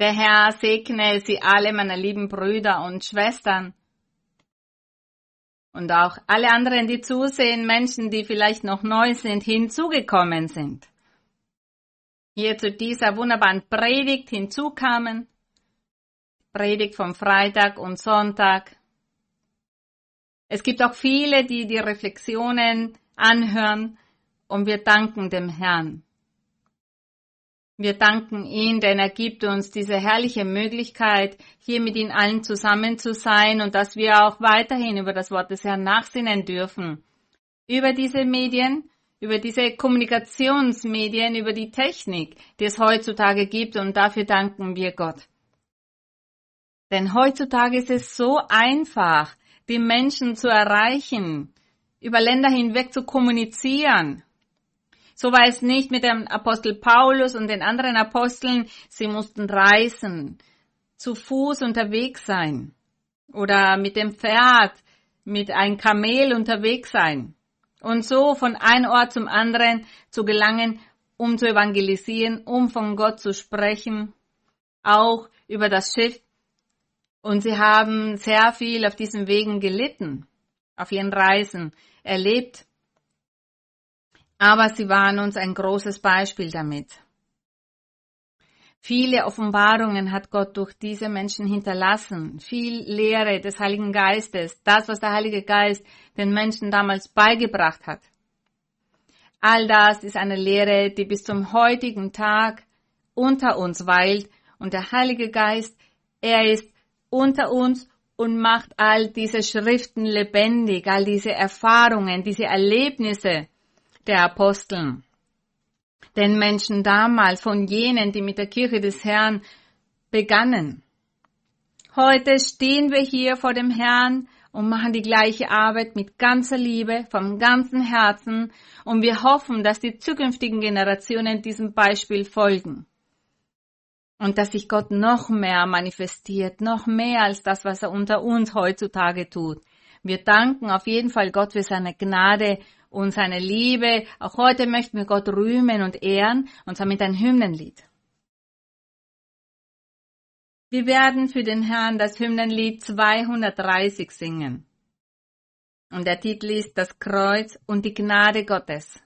Der Herr segne Sie alle, meine lieben Brüder und Schwestern. Und auch alle anderen, die zusehen, Menschen, die vielleicht noch neu sind, hinzugekommen sind. Hier zu dieser wunderbaren Predigt hinzukamen. Predigt vom Freitag und Sonntag. Es gibt auch viele, die die Reflexionen anhören und wir danken dem Herrn. Wir danken ihm, denn er gibt uns diese herrliche Möglichkeit, hier mit ihnen allen zusammen zu sein und dass wir auch weiterhin über das Wort des Herrn nachsinnen dürfen. Über diese Medien, über diese Kommunikationsmedien, über die Technik, die es heutzutage gibt und dafür danken wir Gott. Denn heutzutage ist es so einfach, die Menschen zu erreichen, über Länder hinweg zu kommunizieren. So war es nicht mit dem Apostel Paulus und den anderen Aposteln. Sie mussten reisen, zu Fuß unterwegs sein oder mit dem Pferd, mit einem Kamel unterwegs sein und so von einem Ort zum anderen zu gelangen, um zu evangelisieren, um von Gott zu sprechen, auch über das Schiff. Und sie haben sehr viel auf diesen Wegen gelitten, auf ihren Reisen erlebt aber sie waren uns ein großes Beispiel damit. Viele Offenbarungen hat Gott durch diese Menschen hinterlassen, viel Lehre des Heiligen Geistes, das, was der Heilige Geist den Menschen damals beigebracht hat. All das ist eine Lehre, die bis zum heutigen Tag unter uns weilt und der Heilige Geist, er ist unter uns und macht all diese Schriften lebendig, all diese Erfahrungen, diese Erlebnisse, der Aposteln. Den Menschen damals, von jenen, die mit der Kirche des Herrn begannen. Heute stehen wir hier vor dem Herrn und machen die gleiche Arbeit mit ganzer Liebe, vom ganzen Herzen und wir hoffen, dass die zukünftigen Generationen diesem Beispiel folgen. Und dass sich Gott noch mehr manifestiert, noch mehr als das, was er unter uns heutzutage tut. Wir danken auf jeden Fall Gott für seine Gnade und seine Liebe. Auch heute möchten wir Gott rühmen und ehren, und zwar mit einem Hymnenlied. Wir werden für den Herrn das Hymnenlied 230 singen. Und der Titel ist Das Kreuz und die Gnade Gottes.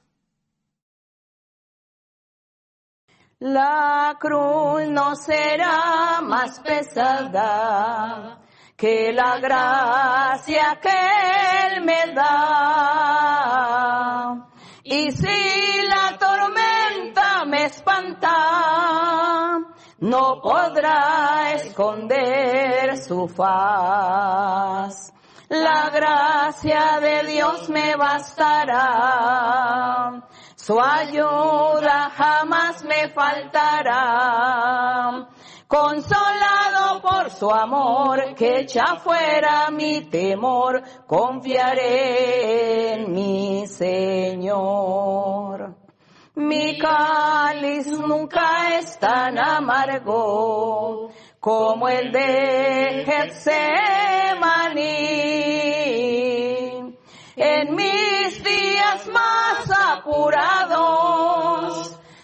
La cruz no será más pesada que la gracia que Él me da. Y si la tormenta me espanta, no podrá esconder su faz. La gracia de Dios me bastará, su ayuda jamás me faltará. Consolado por su amor que echa fuera mi temor, confiaré en mi Señor. Mi cáliz nunca es tan amargo como el de Getsemaní. En mis días más apurados,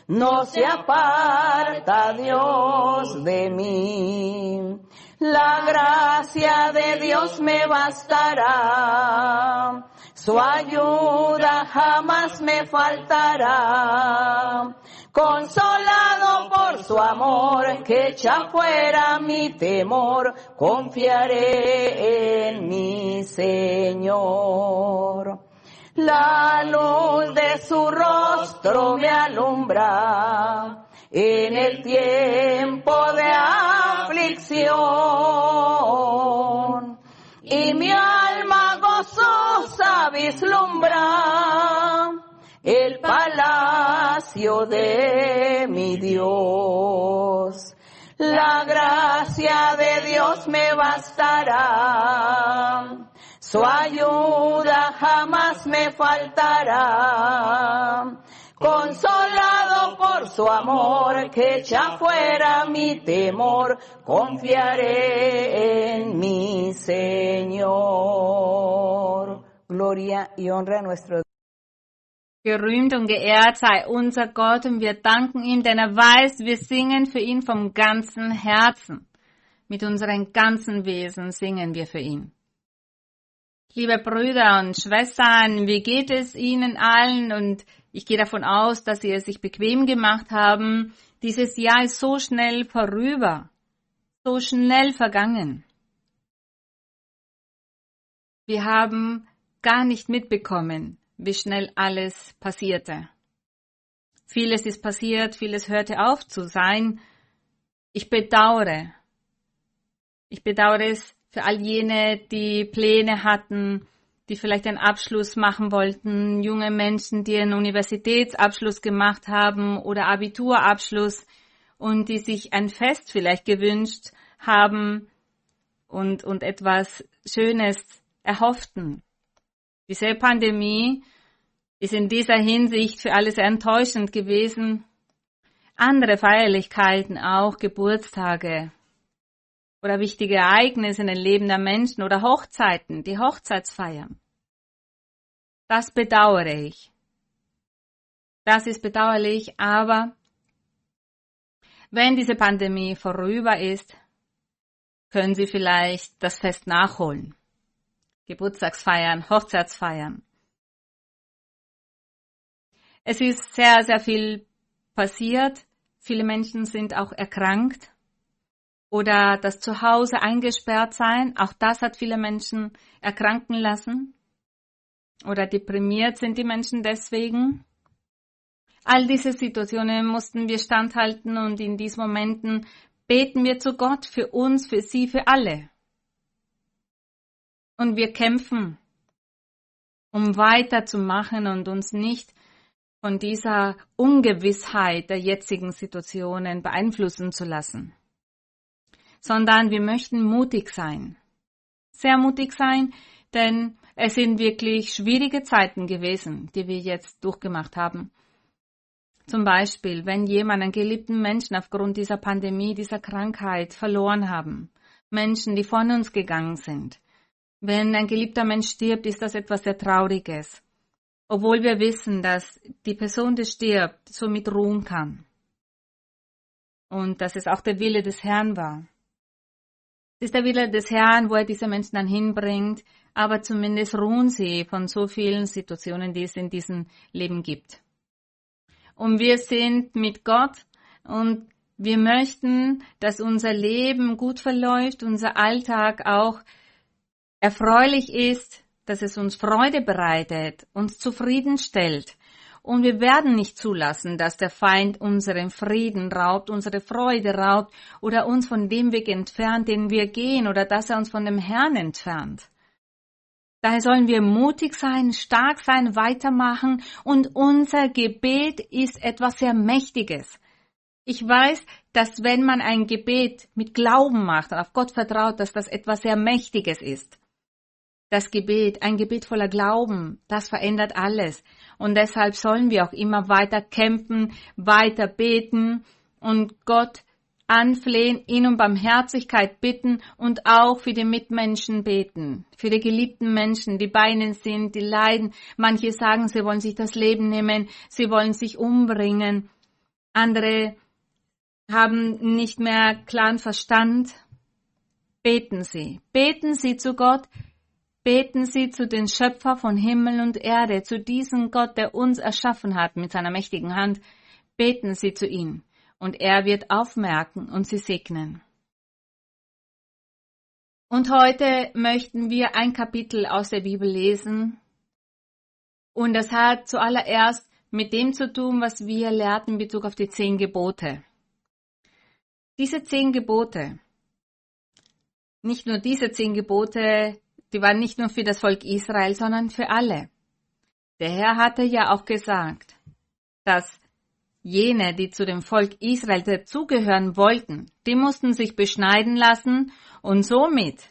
no se aparta Dios de mí. La gracia de Dios me bastará, su ayuda jamás me faltará. Consolado por su amor que echa fuera mi temor, confiaré en mi Señor. La luz de su rostro me alumbra en el tiempo de aflicción. Y mi alma gozosa vislumbra el palacio de mi Dios. La gracia de Dios me bastará su ayuda jamás me faltará. Consolado por su amor que echa fuera mi temor, confiaré en mi Señor. Gloria y honra a nuestro. Gerühmt und geehrt sei unser Gott und wir danken ihm, denn er weiß, wir singen für ihn vom ganzen Herzen. Mit unserem ganzen Wesen singen wir für ihn. Liebe Brüder und Schwestern, wie geht es Ihnen allen? Und ich gehe davon aus, dass Sie es sich bequem gemacht haben. Dieses Jahr ist so schnell vorüber, so schnell vergangen. Wir haben gar nicht mitbekommen, wie schnell alles passierte. Vieles ist passiert, vieles hörte auf zu sein. Ich bedauere. Ich bedauere es für all jene, die Pläne hatten, die vielleicht einen Abschluss machen wollten, junge Menschen, die einen Universitätsabschluss gemacht haben oder Abiturabschluss und die sich ein Fest vielleicht gewünscht haben und, und etwas Schönes erhofften. Diese Pandemie ist in dieser Hinsicht für alle sehr enttäuschend gewesen. Andere Feierlichkeiten, auch Geburtstage oder wichtige Ereignisse in den Leben der Menschen oder Hochzeiten, die Hochzeitsfeiern. Das bedauere ich. Das ist bedauerlich, aber wenn diese Pandemie vorüber ist, können Sie vielleicht das Fest nachholen. Geburtstagsfeiern, Hochzeitsfeiern. Es ist sehr, sehr viel passiert. Viele Menschen sind auch erkrankt. Oder das Zuhause eingesperrt sein, auch das hat viele Menschen erkranken lassen. Oder deprimiert sind die Menschen deswegen. All diese Situationen mussten wir standhalten und in diesen Momenten beten wir zu Gott für uns, für sie, für alle. Und wir kämpfen, um weiterzumachen und uns nicht von dieser Ungewissheit der jetzigen Situationen beeinflussen zu lassen, sondern wir möchten mutig sein. Sehr mutig sein, denn es sind wirklich schwierige Zeiten gewesen, die wir jetzt durchgemacht haben. Zum Beispiel, wenn jemand einen geliebten Menschen aufgrund dieser Pandemie, dieser Krankheit verloren haben. Menschen, die von uns gegangen sind. Wenn ein geliebter Mensch stirbt, ist das etwas sehr Trauriges. Obwohl wir wissen, dass die Person, die stirbt, somit ruhen kann. Und dass es auch der Wille des Herrn war. Es ist der Wille des Herrn, wo er diese Menschen dann hinbringt, aber zumindest ruhen sie von so vielen Situationen, die es in diesem Leben gibt. Und wir sind mit Gott und wir möchten, dass unser Leben gut verläuft, unser Alltag auch erfreulich ist, dass es uns Freude bereitet, uns zufriedenstellt. Und wir werden nicht zulassen, dass der Feind unseren Frieden raubt, unsere Freude raubt oder uns von dem Weg entfernt, den wir gehen oder dass er uns von dem Herrn entfernt. Daher sollen wir mutig sein, stark sein, weitermachen und unser Gebet ist etwas sehr Mächtiges. Ich weiß, dass wenn man ein Gebet mit Glauben macht und auf Gott vertraut, dass das etwas sehr Mächtiges ist. Das Gebet, ein Gebet voller Glauben, das verändert alles. Und deshalb sollen wir auch immer weiter kämpfen, weiter beten und Gott anflehen, ihn um Barmherzigkeit bitten und auch für die Mitmenschen beten, für die geliebten Menschen, die bei ihnen sind, die leiden. Manche sagen, sie wollen sich das Leben nehmen, sie wollen sich umbringen. Andere haben nicht mehr klaren Verstand. Beten Sie, beten Sie zu Gott, Beten Sie zu den Schöpfer von Himmel und Erde, zu diesem Gott, der uns erschaffen hat mit seiner mächtigen Hand. Beten Sie zu ihm, und er wird aufmerken und Sie segnen. Und heute möchten wir ein Kapitel aus der Bibel lesen. Und das hat zuallererst mit dem zu tun, was wir lehrten in Bezug auf die zehn Gebote. Diese zehn Gebote, nicht nur diese zehn Gebote die waren nicht nur für das Volk Israel, sondern für alle. Der Herr hatte ja auch gesagt, dass jene, die zu dem Volk Israel dazugehören wollten, die mussten sich beschneiden lassen und somit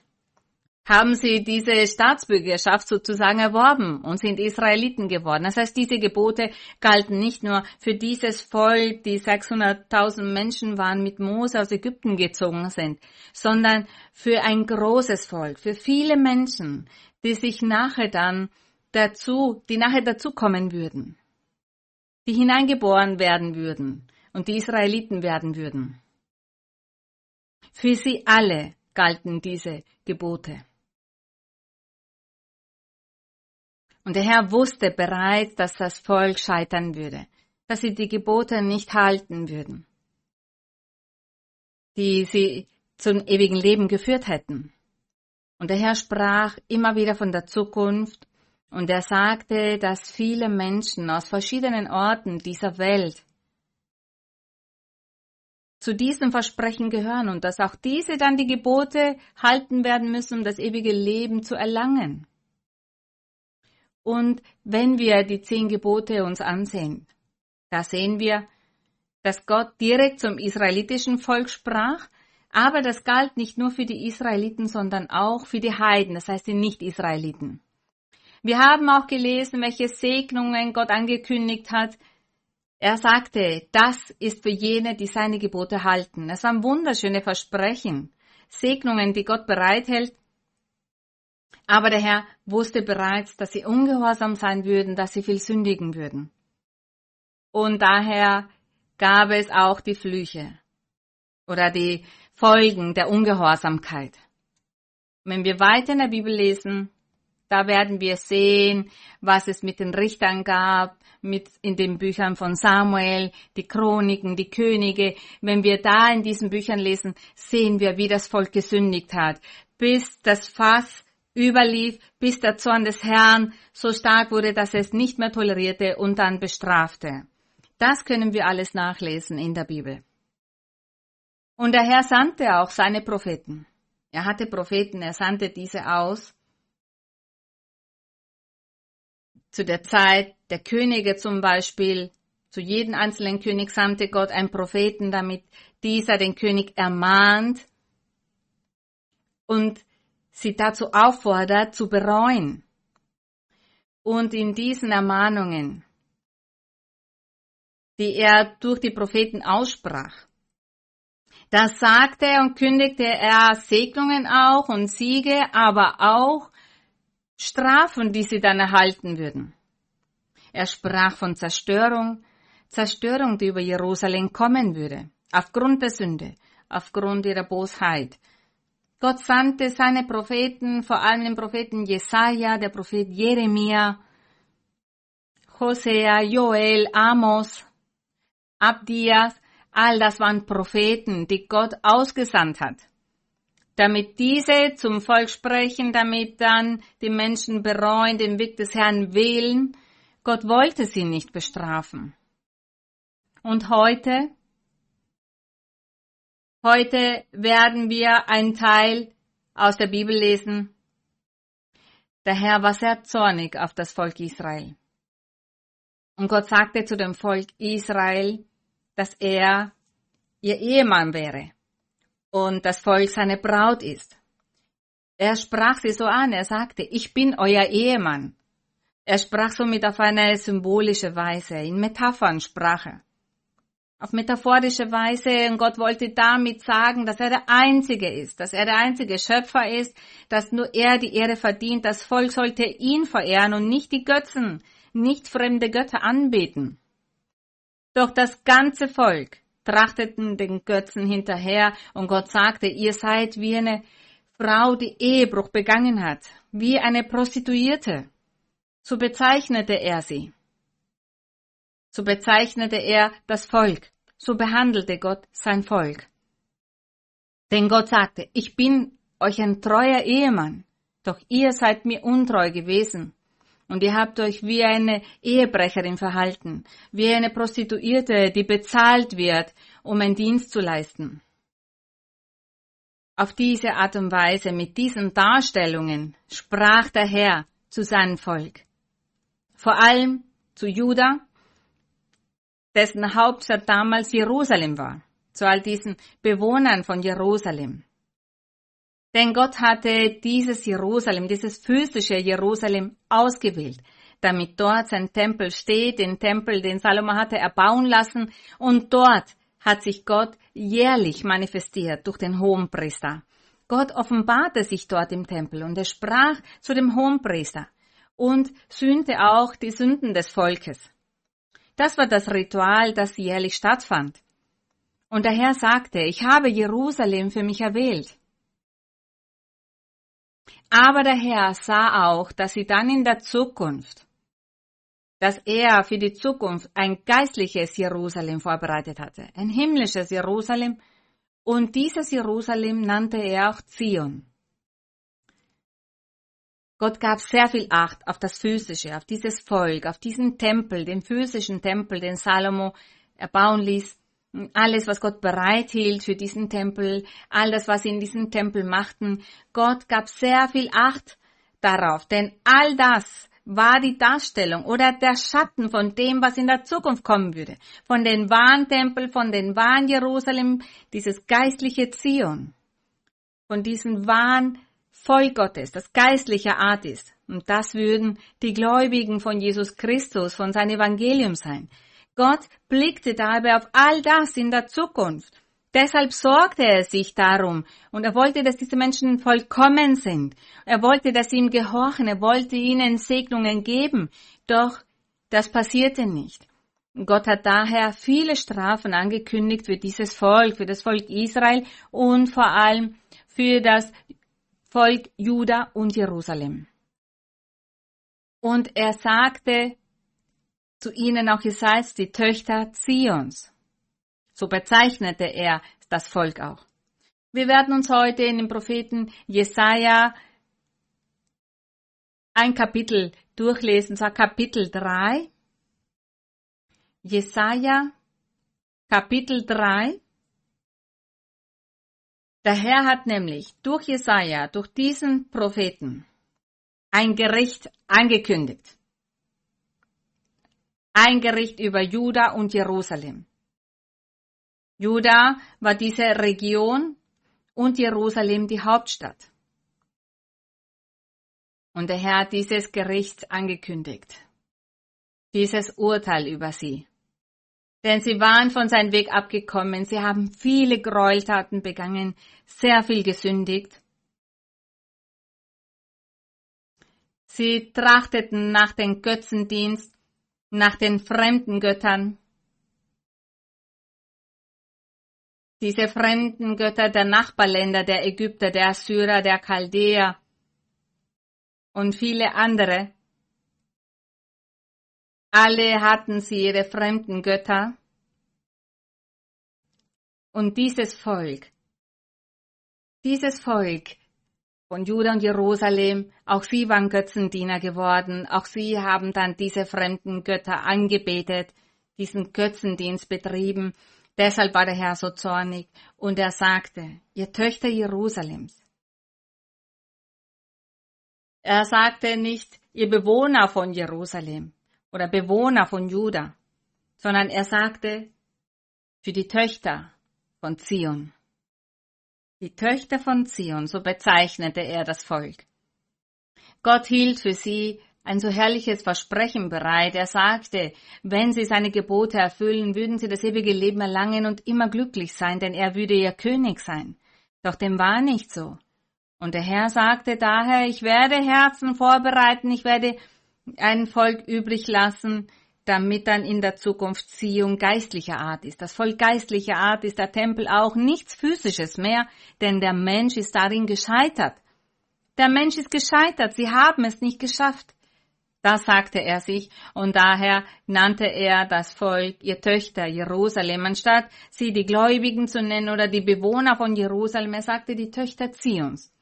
haben sie diese Staatsbürgerschaft sozusagen erworben und sind Israeliten geworden. Das heißt, diese Gebote galten nicht nur für dieses Volk, die 600.000 Menschen waren, mit Mose aus Ägypten gezogen sind, sondern für ein großes Volk, für viele Menschen, die sich nachher dann dazu, die nachher dazukommen würden. die hineingeboren werden würden und die Israeliten werden würden. Für sie alle galten diese Gebote. Und der Herr wusste bereits, dass das Volk scheitern würde, dass sie die Gebote nicht halten würden, die sie zum ewigen Leben geführt hätten. Und der Herr sprach immer wieder von der Zukunft und er sagte, dass viele Menschen aus verschiedenen Orten dieser Welt zu diesem Versprechen gehören und dass auch diese dann die Gebote halten werden müssen, um das ewige Leben zu erlangen. Und wenn wir die zehn Gebote uns ansehen, da sehen wir, dass Gott direkt zum israelitischen Volk sprach, aber das galt nicht nur für die Israeliten, sondern auch für die Heiden, das heißt die Nicht-Israeliten. Wir haben auch gelesen, welche Segnungen Gott angekündigt hat. Er sagte, das ist für jene, die seine Gebote halten. Es waren wunderschöne Versprechen, Segnungen, die Gott bereithält. Aber der Herr wusste bereits, dass sie ungehorsam sein würden, dass sie viel sündigen würden. Und daher gab es auch die Flüche oder die Folgen der Ungehorsamkeit. Wenn wir weiter in der Bibel lesen, da werden wir sehen, was es mit den Richtern gab, mit in den Büchern von Samuel, die Chroniken, die Könige. Wenn wir da in diesen Büchern lesen, sehen wir, wie das Volk gesündigt hat, bis das Fass überlief, bis der Zorn des Herrn so stark wurde, dass es nicht mehr tolerierte und dann bestrafte. Das können wir alles nachlesen in der Bibel. Und der Herr sandte auch seine Propheten. Er hatte Propheten, er sandte diese aus. Zu der Zeit der Könige zum Beispiel, zu jedem einzelnen König sandte Gott einen Propheten, damit dieser den König ermahnt und sie dazu auffordert, zu bereuen. Und in diesen Ermahnungen, die er durch die Propheten aussprach, da sagte und kündigte er Segnungen auch und Siege, aber auch Strafen, die sie dann erhalten würden. Er sprach von Zerstörung, Zerstörung, die über Jerusalem kommen würde, aufgrund der Sünde, aufgrund ihrer Bosheit. Gott sandte seine Propheten, vor allem den Propheten Jesaja, der Prophet Jeremia, Hosea, Joel, Amos, Abdias, All das waren Propheten, die Gott ausgesandt hat, damit diese zum Volk sprechen, damit dann die Menschen bereuen, den Weg des Herrn wählen. Gott wollte sie nicht bestrafen. Und heute, heute werden wir einen Teil aus der Bibel lesen. Der Herr war sehr zornig auf das Volk Israel. Und Gott sagte zu dem Volk Israel, dass er ihr Ehemann wäre und das Volk seine Braut ist. Er sprach sie so an, er sagte, ich bin euer Ehemann. Er sprach somit auf eine symbolische Weise, in Metaphern sprach er. Auf metaphorische Weise, und Gott wollte damit sagen, dass er der Einzige ist, dass er der einzige Schöpfer ist, dass nur er die Ehre verdient. Das Volk sollte ihn verehren und nicht die Götzen, nicht fremde Götter anbeten. Doch das ganze Volk trachteten den Götzen hinterher und Gott sagte, ihr seid wie eine Frau, die Ehebruch begangen hat, wie eine Prostituierte. So bezeichnete er sie. So bezeichnete er das Volk. So behandelte Gott sein Volk. Denn Gott sagte, ich bin euch ein treuer Ehemann, doch ihr seid mir untreu gewesen. Und ihr habt euch wie eine Ehebrecherin verhalten, wie eine Prostituierte, die bezahlt wird, um einen Dienst zu leisten. Auf diese Art und Weise, mit diesen Darstellungen, sprach der Herr zu seinem Volk. Vor allem zu Juda, dessen Hauptstadt damals Jerusalem war, zu all diesen Bewohnern von Jerusalem. Denn Gott hatte dieses Jerusalem, dieses physische Jerusalem ausgewählt, damit dort sein Tempel steht, den Tempel, den Salomo hatte erbauen lassen, und dort hat sich Gott jährlich manifestiert durch den Hohenpriester. Gott offenbarte sich dort im Tempel und er sprach zu dem Hohenpriester und sühnte auch die Sünden des Volkes. Das war das Ritual, das jährlich stattfand. Und der Herr sagte, ich habe Jerusalem für mich erwählt. Aber der Herr sah auch, dass sie dann in der Zukunft, dass er für die Zukunft ein geistliches Jerusalem vorbereitet hatte, ein himmlisches Jerusalem, und dieses Jerusalem nannte er auch Zion. Gott gab sehr viel Acht auf das Physische, auf dieses Volk, auf diesen Tempel, den physischen Tempel, den Salomo erbauen ließ. Alles, was Gott bereithielt für diesen Tempel, all das, was sie in diesem Tempel machten. Gott gab sehr viel Acht darauf, denn all das war die Darstellung oder der Schatten von dem, was in der Zukunft kommen würde. Von den wahren Tempel, von den wahren Jerusalem, dieses geistliche Zion. Von diesem wahren Volk Gottes, das geistliche Art ist. Und das würden die Gläubigen von Jesus Christus, von seinem Evangelium sein. Gott blickte dabei auf all das in der Zukunft. Deshalb sorgte er sich darum und er wollte, dass diese Menschen vollkommen sind. Er wollte, dass sie ihm gehorchen, er wollte ihnen Segnungen geben. Doch das passierte nicht. Gott hat daher viele Strafen angekündigt für dieses Volk, für das Volk Israel und vor allem für das Volk Juda und Jerusalem. Und er sagte zu ihnen auch, seid die Töchter Zions. So bezeichnete er das Volk auch. Wir werden uns heute in dem Propheten Jesaja ein Kapitel durchlesen, zwar Kapitel 3. Jesaja, Kapitel 3. Der Herr hat nämlich durch Jesaja, durch diesen Propheten, ein Gericht angekündigt. Ein Gericht über Juda und Jerusalem. Juda war diese Region und Jerusalem die Hauptstadt. Und der Herr hat dieses Gericht angekündigt. Dieses Urteil über sie. Denn sie waren von seinem Weg abgekommen, sie haben viele Gräueltaten begangen, sehr viel gesündigt. Sie trachteten nach dem Götzendienst, nach den fremden Göttern. Diese fremden Götter der Nachbarländer, der Ägypter, der Assyrer, der Chaldäer und viele andere, alle hatten sie ihre fremden Götter. Und dieses Volk, dieses Volk von Juda und Jerusalem, auch sie waren Götzendiener geworden, auch sie haben dann diese fremden Götter angebetet, diesen Götzendienst betrieben. Deshalb war der Herr so zornig und er sagte, ihr Töchter Jerusalems. Er sagte nicht, ihr Bewohner von Jerusalem, oder Bewohner von Juda, sondern er sagte für die Töchter von Zion. Die Töchter von Zion, so bezeichnete er das Volk. Gott hielt für sie ein so herrliches Versprechen bereit. Er sagte, wenn sie seine Gebote erfüllen, würden sie das ewige Leben erlangen und immer glücklich sein, denn er würde ihr König sein. Doch dem war nicht so. Und der Herr sagte daher, ich werde Herzen vorbereiten, ich werde ein Volk übrig lassen, damit dann in der Zukunft Ziehung geistlicher Art ist. Das Volk geistlicher Art ist der Tempel auch nichts Physisches mehr, denn der Mensch ist darin gescheitert. Der Mensch ist gescheitert, sie haben es nicht geschafft. Das sagte er sich, und daher nannte er das Volk ihr Töchter Jerusalem, anstatt sie die Gläubigen zu nennen oder die Bewohner von Jerusalem, er sagte die Töchter Zions.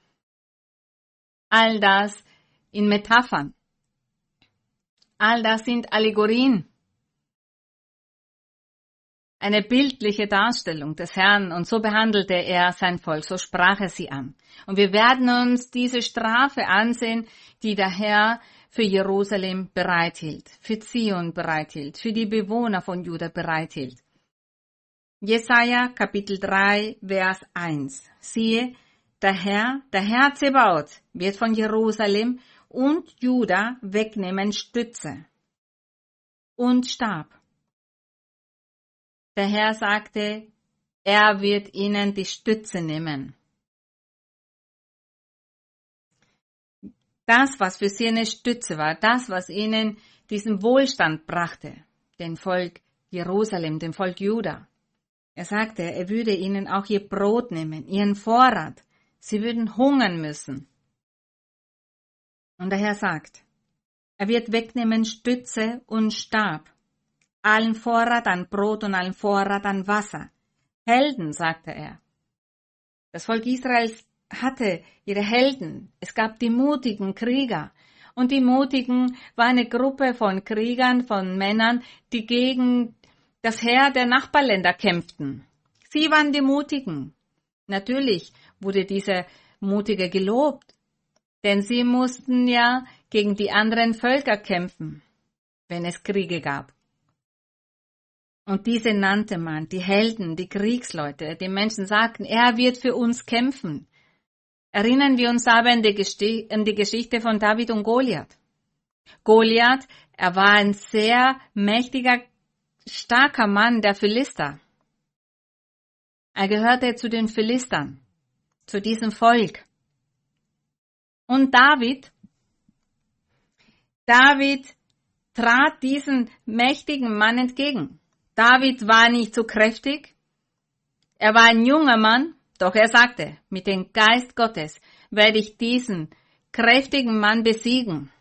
All das in Metaphern. All das sind Allegorien. Eine bildliche Darstellung des Herrn und so behandelte er sein Volk, so sprach er sie an. Und wir werden uns diese Strafe ansehen, die der Herr für Jerusalem bereithielt, für Zion bereithielt, für die Bewohner von Juda bereithielt. Jesaja Kapitel 3 Vers 1. Siehe, der Herr, der Herr Zebaoth, wird von Jerusalem und Juda wegnehmen Stütze und Stab. Der Herr sagte, er wird ihnen die Stütze nehmen. Das, was für sie eine Stütze war, das, was ihnen diesen Wohlstand brachte, dem Volk Jerusalem, dem Volk Juda. Er sagte, er würde ihnen auch ihr Brot nehmen, ihren Vorrat. Sie würden hungern müssen. Und der Herr sagt, er wird wegnehmen Stütze und Stab, allen Vorrat an Brot und allen Vorrat an Wasser. Helden, sagte er. Das Volk Israels hatte ihre Helden. Es gab die mutigen Krieger. Und die Mutigen war eine Gruppe von Kriegern, von Männern, die gegen das Heer der Nachbarländer kämpften. Sie waren die Mutigen. Natürlich wurde dieser Mutige gelobt, denn sie mussten ja gegen die anderen Völker kämpfen, wenn es Kriege gab. Und diese nannte man die Helden, die Kriegsleute. Die Menschen sagten, er wird für uns kämpfen. Erinnern wir uns aber an die, Gesti an die Geschichte von David und Goliath. Goliath, er war ein sehr mächtiger, starker Mann der Philister. Er gehörte zu den Philistern, zu diesem Volk. Und David, David trat diesen mächtigen Mann entgegen. David war nicht so kräftig. Er war ein junger Mann, doch er sagte, mit dem Geist Gottes werde ich diesen kräftigen Mann besiegen,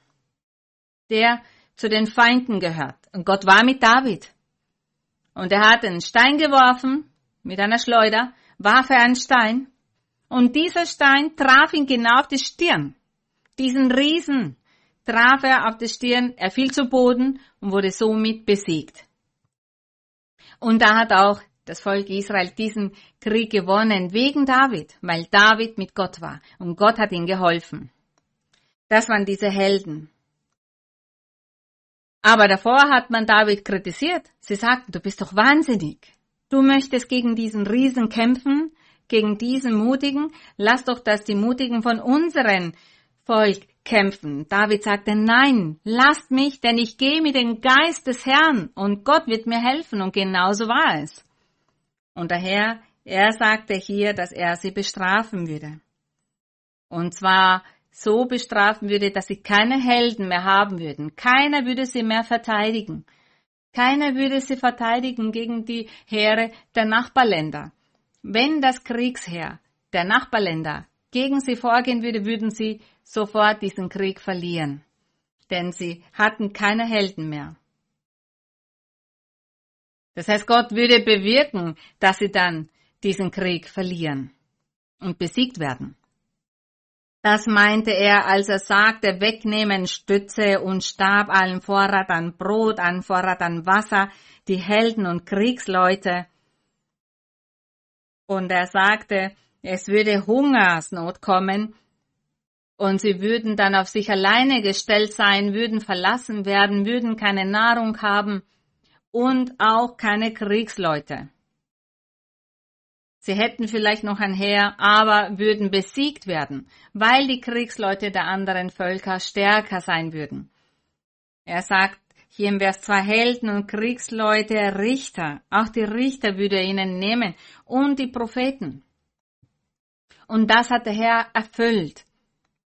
der zu den Feinden gehört. Und Gott war mit David. Und er hat einen Stein geworfen mit einer Schleuder, warf er einen Stein und dieser Stein traf ihn genau auf die Stirn. Diesen Riesen traf er auf die Stirn, er fiel zu Boden und wurde somit besiegt. Und da hat auch das Volk Israel diesen Krieg gewonnen wegen David, weil David mit Gott war und Gott hat ihm geholfen. Das waren diese Helden. Aber davor hat man David kritisiert. Sie sagten, du bist doch wahnsinnig. Du möchtest gegen diesen Riesen kämpfen, gegen diesen Mutigen. Lass doch das die Mutigen von unseren Volk kämpfen. David sagte, nein, lasst mich, denn ich gehe mit dem Geist des Herrn und Gott wird mir helfen und genauso war es. Und der Herr, er sagte hier, dass er sie bestrafen würde. Und zwar so bestrafen würde, dass sie keine Helden mehr haben würden. Keiner würde sie mehr verteidigen. Keiner würde sie verteidigen gegen die Heere der Nachbarländer. Wenn das Kriegsheer der Nachbarländer gegen sie vorgehen würde, würden sie sofort diesen Krieg verlieren, denn sie hatten keine Helden mehr. Das heißt, Gott würde bewirken, dass sie dann diesen Krieg verlieren und besiegt werden. Das meinte er, als er sagte, wegnehmen Stütze und Stab, allen Vorrat an Brot, allen Vorrat an Wasser, die Helden und Kriegsleute. Und er sagte, es würde Hungersnot kommen und sie würden dann auf sich alleine gestellt sein, würden verlassen werden, würden keine Nahrung haben und auch keine Kriegsleute. Sie hätten vielleicht noch ein Heer, aber würden besiegt werden, weil die Kriegsleute der anderen Völker stärker sein würden. Er sagt hier im Vers 2 Helden und Kriegsleute, Richter, auch die Richter würde er ihnen nehmen und die Propheten. Und das hat der Herr erfüllt.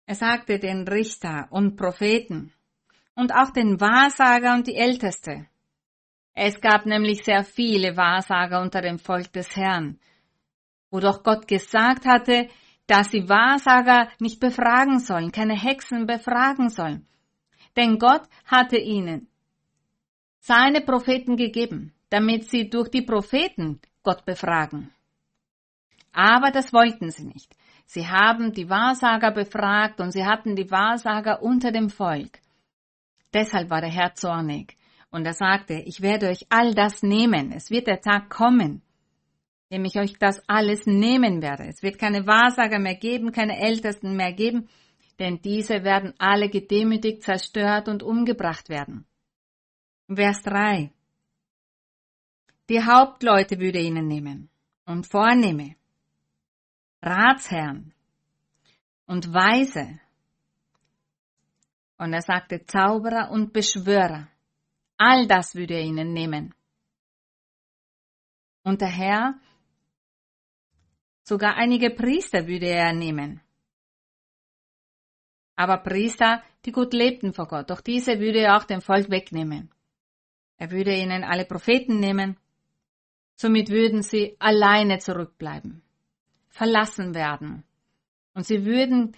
Er sagte den Richter und Propheten und auch den Wahrsager und die Älteste. Es gab nämlich sehr viele Wahrsager unter dem Volk des Herrn, wo doch Gott gesagt hatte, dass sie Wahrsager nicht befragen sollen, keine Hexen befragen sollen. Denn Gott hatte ihnen seine Propheten gegeben, damit sie durch die Propheten Gott befragen. Aber das wollten sie nicht. Sie haben die Wahrsager befragt und sie hatten die Wahrsager unter dem Volk. Deshalb war der Herr zornig. Und er sagte, ich werde euch all das nehmen. Es wird der Tag kommen, dem ich euch das alles nehmen werde. Es wird keine Wahrsager mehr geben, keine Ältesten mehr geben, denn diese werden alle gedemütigt, zerstört und umgebracht werden. Vers 3. Die Hauptleute würde ihnen nehmen und Vornehme, Ratsherrn und Weise. Und er sagte Zauberer und Beschwörer. All das würde er ihnen nehmen. Und der Herr, sogar einige Priester würde er nehmen. Aber Priester, die gut lebten vor Gott, doch diese würde er auch dem Volk wegnehmen. Er würde ihnen alle Propheten nehmen. Somit würden sie alleine zurückbleiben, verlassen werden. Und sie würden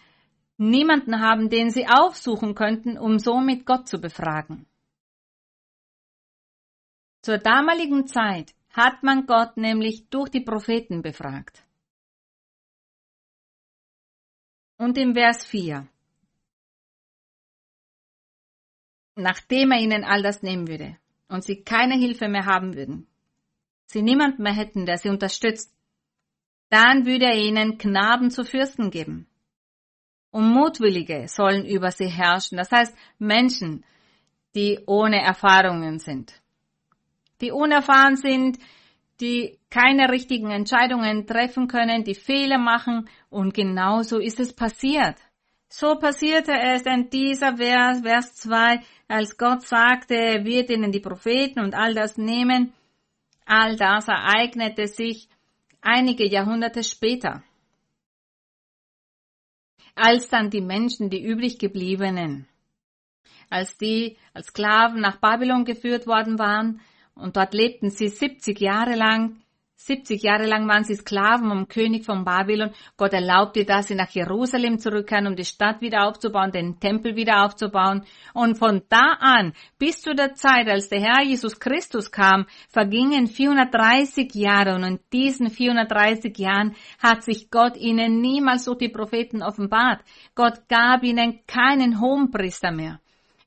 niemanden haben, den sie aufsuchen könnten, um somit Gott zu befragen. Zur damaligen Zeit hat man Gott nämlich durch die Propheten befragt. Und im Vers 4. Nachdem er ihnen all das nehmen würde und sie keine Hilfe mehr haben würden, sie niemand mehr hätten, der sie unterstützt, dann würde er ihnen Knaben zu Fürsten geben. Und Mutwillige sollen über sie herrschen, das heißt Menschen, die ohne Erfahrungen sind die unerfahren sind, die keine richtigen Entscheidungen treffen können, die Fehler machen und genau so ist es passiert. So passierte es in dieser Vers, Vers 2, als Gott sagte, er wird ihnen die Propheten und all das nehmen. All das ereignete sich einige Jahrhunderte später. Als dann die Menschen, die übrig gebliebenen, als die als Sklaven nach Babylon geführt worden waren, und dort lebten sie 70 Jahre lang. 70 Jahre lang waren sie Sklaven vom König von Babylon. Gott erlaubte, dass sie nach Jerusalem zurückkehren, um die Stadt wieder aufzubauen, den Tempel wieder aufzubauen. Und von da an bis zu der Zeit, als der Herr Jesus Christus kam, vergingen 430 Jahre. Und in diesen 430 Jahren hat sich Gott ihnen niemals durch die Propheten offenbart. Gott gab ihnen keinen Hohenpriester mehr.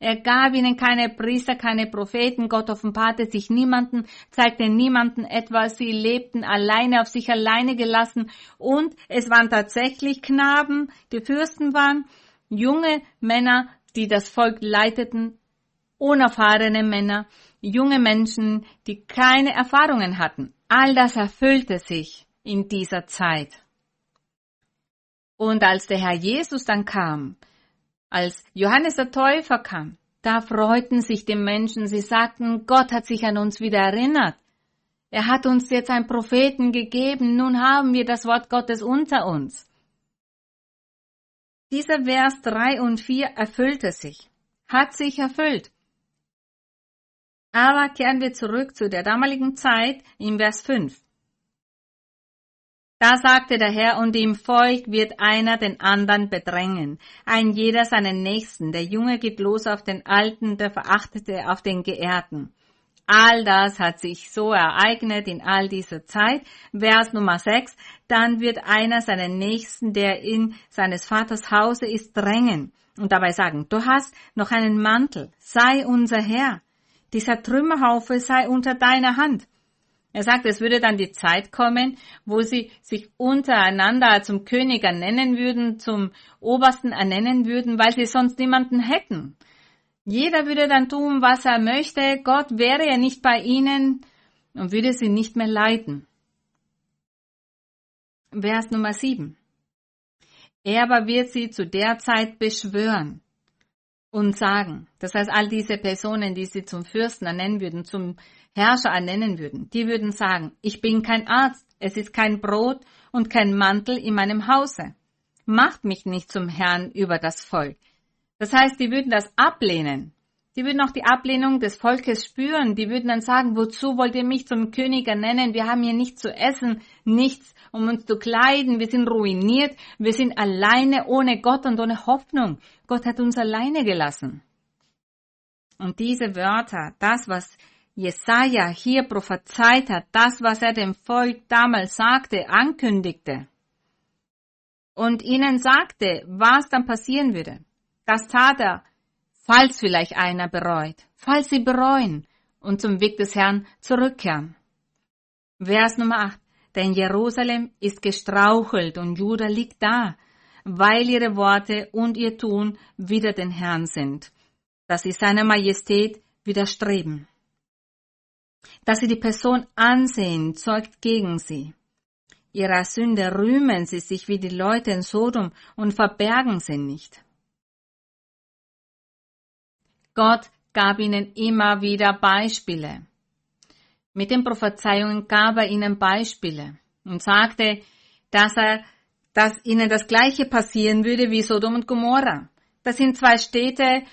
Er gab ihnen keine Priester, keine Propheten. Gott offenbarte sich niemanden, zeigte niemanden etwas. Sie lebten alleine, auf sich alleine gelassen. Und es waren tatsächlich Knaben, die Fürsten waren, junge Männer, die das Volk leiteten, unerfahrene Männer, junge Menschen, die keine Erfahrungen hatten. All das erfüllte sich in dieser Zeit. Und als der Herr Jesus dann kam, als Johannes der Täufer kam, da freuten sich die Menschen, sie sagten, Gott hat sich an uns wieder erinnert. Er hat uns jetzt einen Propheten gegeben, nun haben wir das Wort Gottes unter uns. Dieser Vers 3 und 4 erfüllte sich, hat sich erfüllt. Aber kehren wir zurück zu der damaligen Zeit im Vers 5. Da sagte der Herr, und im Volk wird einer den anderen bedrängen, ein jeder seinen Nächsten, der Junge geht los auf den Alten, der Verachtete auf den Geehrten. All das hat sich so ereignet in all dieser Zeit. Vers Nummer 6, dann wird einer seinen Nächsten, der in seines Vaters Hause ist, drängen und dabei sagen, du hast noch einen Mantel, sei unser Herr. Dieser Trümmerhaufe sei unter deiner Hand. Er sagt, es würde dann die Zeit kommen, wo sie sich untereinander zum König ernennen würden, zum Obersten ernennen würden, weil sie sonst niemanden hätten. Jeder würde dann tun, was er möchte. Gott wäre ja nicht bei ihnen und würde sie nicht mehr leiten. Vers Nummer 7. Er aber wird sie zu der Zeit beschwören und sagen, das heißt, all diese Personen, die sie zum Fürsten ernennen würden, zum Herrscher ernennen würden, die würden sagen, ich bin kein Arzt, es ist kein Brot und kein Mantel in meinem Hause. Macht mich nicht zum Herrn über das Volk. Das heißt, die würden das ablehnen. Die würden auch die Ablehnung des Volkes spüren. Die würden dann sagen, wozu wollt ihr mich zum König ernennen? Wir haben hier nichts zu essen, nichts, um uns zu kleiden. Wir sind ruiniert. Wir sind alleine ohne Gott und ohne Hoffnung. Gott hat uns alleine gelassen. Und diese Wörter, das, was Jesaja hier prophezeit hat, das, was er dem Volk damals sagte, ankündigte und ihnen sagte, was dann passieren würde. Das tat er, falls vielleicht einer bereut, falls sie bereuen und zum Weg des Herrn zurückkehren. Vers Nummer 8. Denn Jerusalem ist gestrauchelt und Juda liegt da, weil ihre Worte und ihr Tun wider den Herrn sind, dass sie seiner Majestät widerstreben. Dass sie die Person ansehen, zeugt gegen sie. Ihrer Sünde rühmen sie sich wie die Leute in Sodom und verbergen sie nicht. Gott gab ihnen immer wieder Beispiele. Mit den Prophezeiungen gab er ihnen Beispiele und sagte, dass er, dass ihnen das Gleiche passieren würde wie Sodom und Gomorra. Das sind zwei Städte,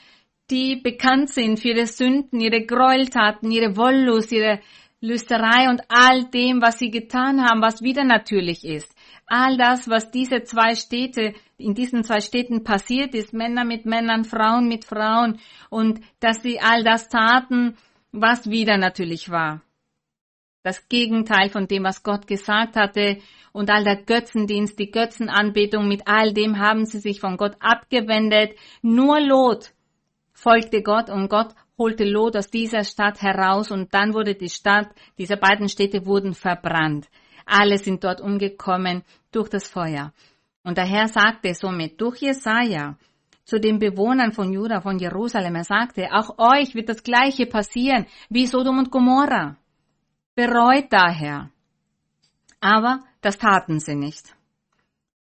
die bekannt sind für ihre Sünden, ihre Gräueltaten, ihre Wollust, ihre Lüsterei und all dem, was sie getan haben, was wieder natürlich ist. All das, was diese zwei Städte, in diesen zwei Städten passiert ist, Männer mit Männern, Frauen mit Frauen, und dass sie all das taten, was wieder natürlich war. Das Gegenteil von dem, was Gott gesagt hatte, und all der Götzendienst, die Götzenanbetung, mit all dem haben sie sich von Gott abgewendet. Nur Lot folgte Gott und Gott holte Lot aus dieser Stadt heraus und dann wurde die Stadt, diese beiden Städte wurden verbrannt. Alle sind dort umgekommen durch das Feuer. Und der Herr sagte somit durch Jesaja zu den Bewohnern von Juda, von Jerusalem, er sagte, auch euch wird das Gleiche passieren wie Sodom und Gomorra. Bereut daher. Aber das taten sie nicht.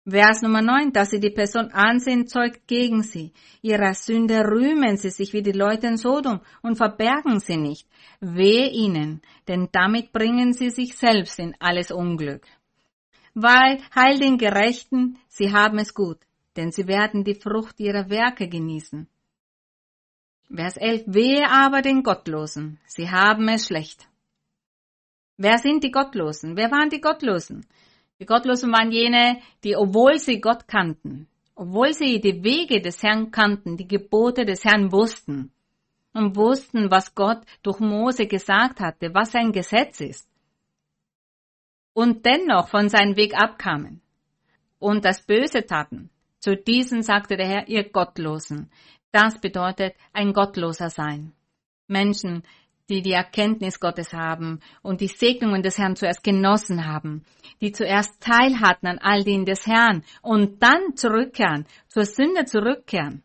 Vers Nummer 9, dass sie die Person ansehen, zeugt gegen sie. Ihrer Sünde rühmen sie sich wie die Leute in Sodom und verbergen sie nicht. Wehe ihnen, denn damit bringen sie sich selbst in alles Unglück. Weil heil den Gerechten, sie haben es gut, denn sie werden die Frucht ihrer Werke genießen. Vers 11, wehe aber den Gottlosen, sie haben es schlecht. Wer sind die Gottlosen? Wer waren die Gottlosen? Die Gottlosen waren jene, die, obwohl sie Gott kannten, obwohl sie die Wege des Herrn kannten, die Gebote des Herrn wussten und wussten, was Gott durch Mose gesagt hatte, was sein Gesetz ist, und dennoch von seinem Weg abkamen und das Böse taten. Zu diesen sagte der Herr, ihr Gottlosen. Das bedeutet ein Gottloser sein. Menschen, die die Erkenntnis Gottes haben und die Segnungen des Herrn zuerst genossen haben, die zuerst Teil hatten an all denen des Herrn und dann zurückkehren, zur Sünde zurückkehren.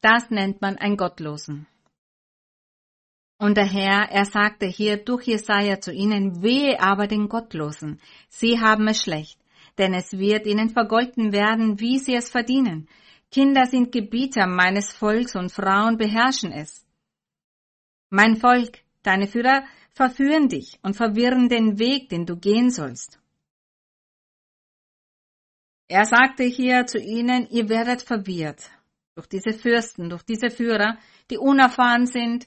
Das nennt man ein Gottlosen. Und der Herr, er sagte hier durch Jesaja zu ihnen, wehe aber den Gottlosen. Sie haben es schlecht, denn es wird ihnen vergolten werden, wie sie es verdienen. Kinder sind Gebieter meines Volks und Frauen beherrschen es. Mein Volk, deine Führer verführen dich und verwirren den Weg, den du gehen sollst. Er sagte hier zu ihnen, ihr werdet verwirrt durch diese Fürsten, durch diese Führer, die unerfahren sind,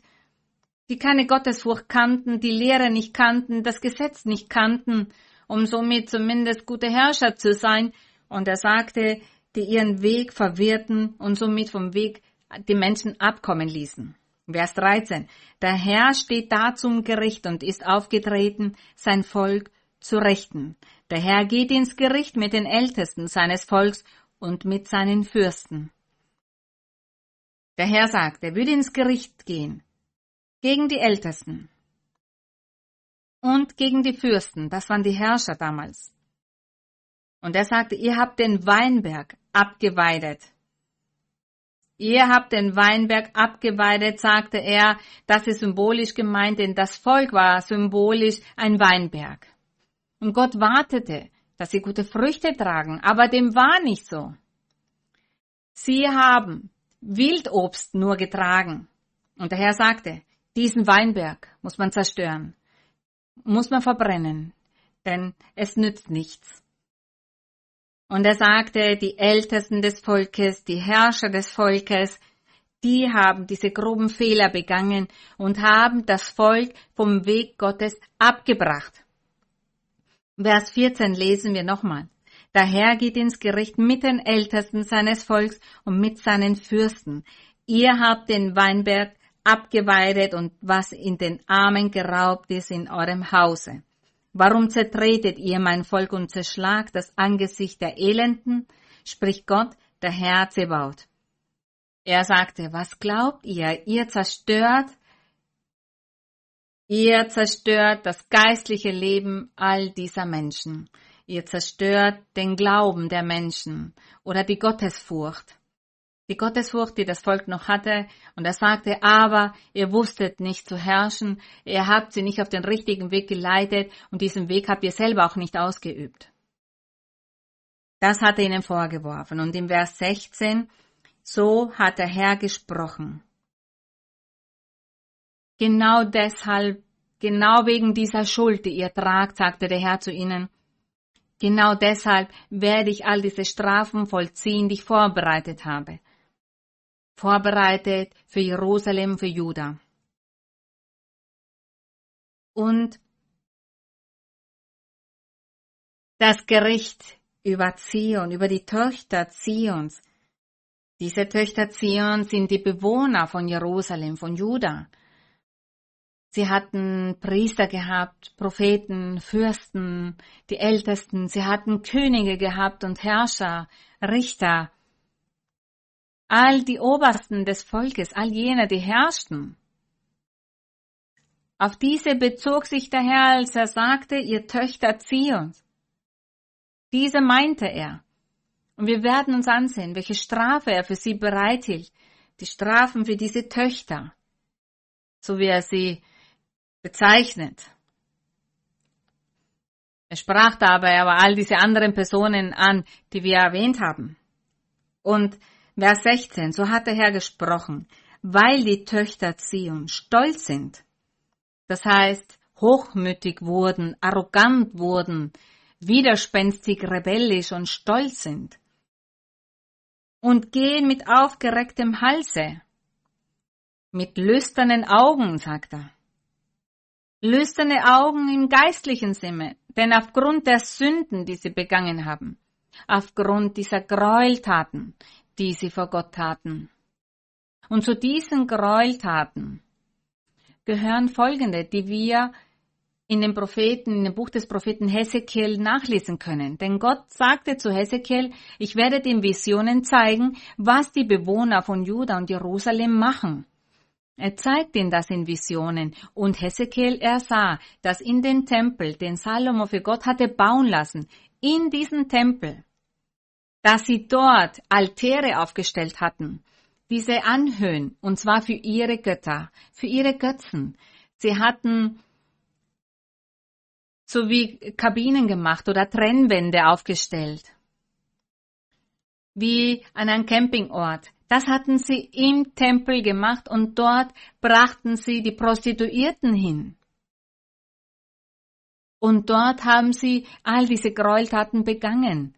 die keine Gottesfurcht kannten, die Lehre nicht kannten, das Gesetz nicht kannten, um somit zumindest gute Herrscher zu sein. Und er sagte, die ihren Weg verwirrten und somit vom Weg die Menschen abkommen ließen. Vers 13. Der Herr steht da zum Gericht und ist aufgetreten, sein Volk zu richten. Der Herr geht ins Gericht mit den Ältesten seines Volks und mit seinen Fürsten. Der Herr sagt, er würde ins Gericht gehen gegen die Ältesten und gegen die Fürsten, das waren die Herrscher damals. Und er sagte, ihr habt den Weinberg abgeweidet Ihr habt den Weinberg abgeweidet, sagte er, das ist symbolisch gemeint, denn das Volk war symbolisch ein Weinberg. Und Gott wartete, dass sie gute Früchte tragen, aber dem war nicht so. Sie haben Wildobst nur getragen. Und der Herr sagte, diesen Weinberg muss man zerstören, muss man verbrennen, denn es nützt nichts. Und er sagte, die Ältesten des Volkes, die Herrscher des Volkes, die haben diese groben Fehler begangen und haben das Volk vom Weg Gottes abgebracht. Vers 14 lesen wir nochmal. Der Herr geht ins Gericht mit den Ältesten seines Volks und mit seinen Fürsten. Ihr habt den Weinberg abgeweidet und was in den Armen geraubt ist in eurem Hause. Warum zertretet ihr mein Volk und zerschlagt das Angesicht der Elenden? spricht Gott, der Herr Zebaut. Er sagte, was glaubt ihr? Ihr zerstört, ihr zerstört das geistliche Leben all dieser Menschen. Ihr zerstört den Glauben der Menschen oder die Gottesfurcht die Gottesfurcht, die das Volk noch hatte. Und er sagte, aber ihr wusstet nicht zu herrschen, ihr habt sie nicht auf den richtigen Weg geleitet und diesen Weg habt ihr selber auch nicht ausgeübt. Das hat er ihnen vorgeworfen. Und im Vers 16, so hat der Herr gesprochen. Genau deshalb, genau wegen dieser Schuld, die ihr tragt, sagte der Herr zu ihnen, genau deshalb werde ich all diese Strafen vollziehen, die ich vorbereitet habe. Vorbereitet für Jerusalem, für Juda. Und das Gericht über Zion, über die Töchter Zions. Diese Töchter Zions sind die Bewohner von Jerusalem, von Juda. Sie hatten Priester gehabt, Propheten, Fürsten, die Ältesten. Sie hatten Könige gehabt und Herrscher, Richter. All die Obersten des Volkes, all jene, die herrschten. Auf diese bezog sich der Herr, als er sagte, ihr Töchter Zions. Diese meinte er. Und wir werden uns ansehen, welche Strafe er für sie bereithielt. Die Strafen für diese Töchter. So wie er sie bezeichnet. Er sprach dabei aber all diese anderen Personen an, die wir erwähnt haben. Und Vers 16, so hat der Herr gesprochen, weil die Töchter Zion stolz sind, das heißt hochmütig wurden, arrogant wurden, widerspenstig, rebellisch und stolz sind. Und gehen mit aufgerecktem Halse, mit lüsternen Augen, sagt er. Lüsterne Augen im geistlichen Sinne, denn aufgrund der Sünden, die sie begangen haben, aufgrund dieser Gräueltaten, die sie vor Gott taten. Und zu diesen Gräueltaten gehören folgende, die wir in dem Propheten, in dem Buch des Propheten Hesekiel nachlesen können. Denn Gott sagte zu Hesekiel, ich werde den Visionen zeigen, was die Bewohner von Juda und Jerusalem machen. Er zeigt ihnen das in Visionen und Hesekiel ersah, dass in den Tempel, den Salomo für Gott hatte bauen lassen, in diesen Tempel, dass sie dort Altäre aufgestellt hatten, diese Anhöhen, und zwar für ihre Götter, für ihre Götzen. Sie hatten so wie Kabinen gemacht oder Trennwände aufgestellt, wie an einem Campingort. Das hatten sie im Tempel gemacht und dort brachten sie die Prostituierten hin. Und dort haben sie all diese Gräueltaten begangen.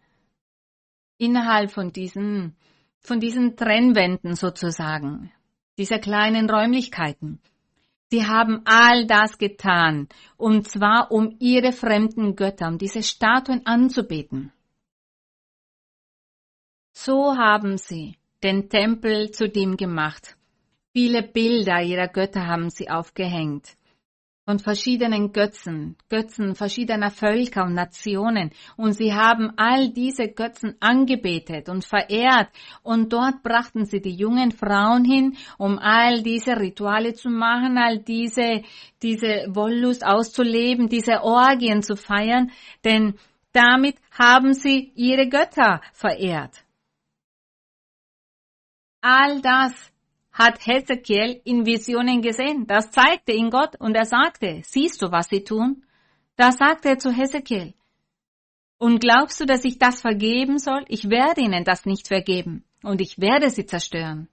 Innerhalb von diesen, von diesen Trennwänden sozusagen, dieser kleinen Räumlichkeiten. Sie haben all das getan, und zwar um ihre fremden Götter, um diese Statuen anzubeten. So haben sie den Tempel zu dem gemacht. Viele Bilder ihrer Götter haben sie aufgehängt. Von verschiedenen Götzen, Götzen verschiedener Völker und Nationen. Und sie haben all diese Götzen angebetet und verehrt. Und dort brachten sie die jungen Frauen hin, um all diese Rituale zu machen, all diese, diese Wollust auszuleben, diese Orgien zu feiern. Denn damit haben sie ihre Götter verehrt. All das hat Hezekiel in Visionen gesehen. Das zeigte ihn Gott und er sagte, siehst du, was sie tun? Da sagte er zu Hezekiel, und glaubst du, dass ich das vergeben soll? Ich werde ihnen das nicht vergeben und ich werde sie zerstören.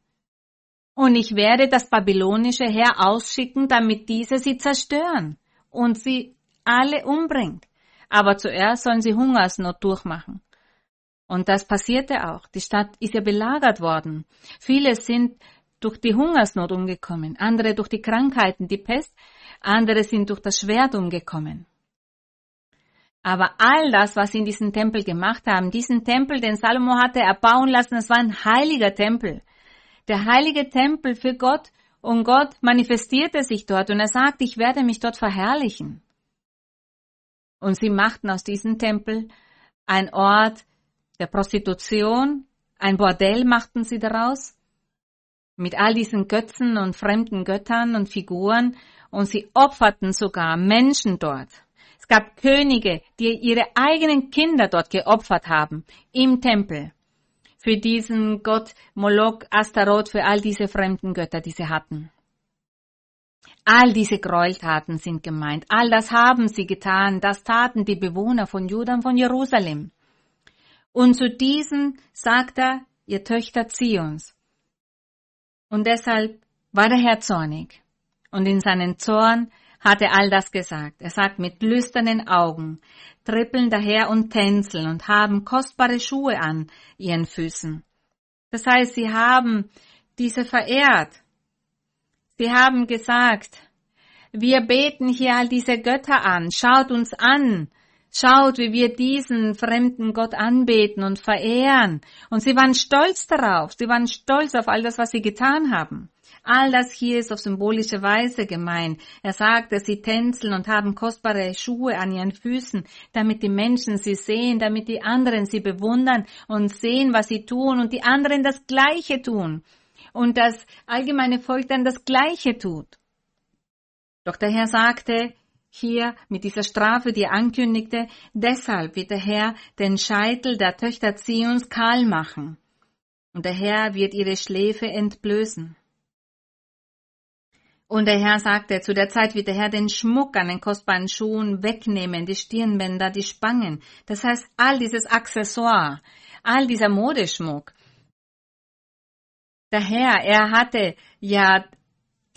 Und ich werde das babylonische Heer ausschicken, damit diese sie zerstören und sie alle umbringt. Aber zuerst sollen sie Hungersnot durchmachen. Und das passierte auch. Die Stadt ist ja belagert worden. Viele sind durch die Hungersnot umgekommen, andere durch die Krankheiten, die Pest, andere sind durch das Schwert umgekommen. Aber all das, was sie in diesem Tempel gemacht haben, diesen Tempel, den Salomo hatte erbauen lassen, das war ein heiliger Tempel. Der heilige Tempel für Gott und Gott manifestierte sich dort und er sagt, ich werde mich dort verherrlichen. Und sie machten aus diesem Tempel ein Ort der Prostitution, ein Bordell machten sie daraus, mit all diesen Götzen und fremden Göttern und Figuren, und sie opferten sogar Menschen dort. Es gab Könige, die ihre eigenen Kinder dort geopfert haben, im Tempel, für diesen Gott Moloch, Astaroth, für all diese fremden Götter, die sie hatten. All diese Gräueltaten sind gemeint. All das haben sie getan. Das taten die Bewohner von Juda und von Jerusalem. Und zu diesen sagt er, ihr Töchter Zions. Und deshalb war der Herr zornig. Und in seinen Zorn hat er all das gesagt. Er sagt mit lüsternen Augen, trippeln daher und tänzeln und haben kostbare Schuhe an ihren Füßen. Das heißt, sie haben diese verehrt. Sie haben gesagt, wir beten hier all diese Götter an, schaut uns an, schaut, wie wir diesen fremden Gott anbeten und verehren. Und sie waren stolz darauf, sie waren stolz auf all das, was sie getan haben. All das hier ist auf symbolische Weise gemeint. Er sagt, dass sie tänzeln und haben kostbare Schuhe an ihren Füßen, damit die Menschen sie sehen, damit die anderen sie bewundern und sehen, was sie tun und die anderen das Gleiche tun. Und das allgemeine Volk dann das Gleiche tut. Doch der Herr sagte, hier mit dieser Strafe, die er ankündigte, deshalb wird der Herr den Scheitel der Töchter Zions kahl machen. Und der Herr wird ihre Schläfe entblößen. Und der Herr sagte, zu der Zeit wird der Herr den Schmuck an den kostbaren Schuhen wegnehmen, die Stirnbänder, die Spangen. Das heißt, all dieses Accessoire, all dieser Modeschmuck. Der Herr, er hatte ja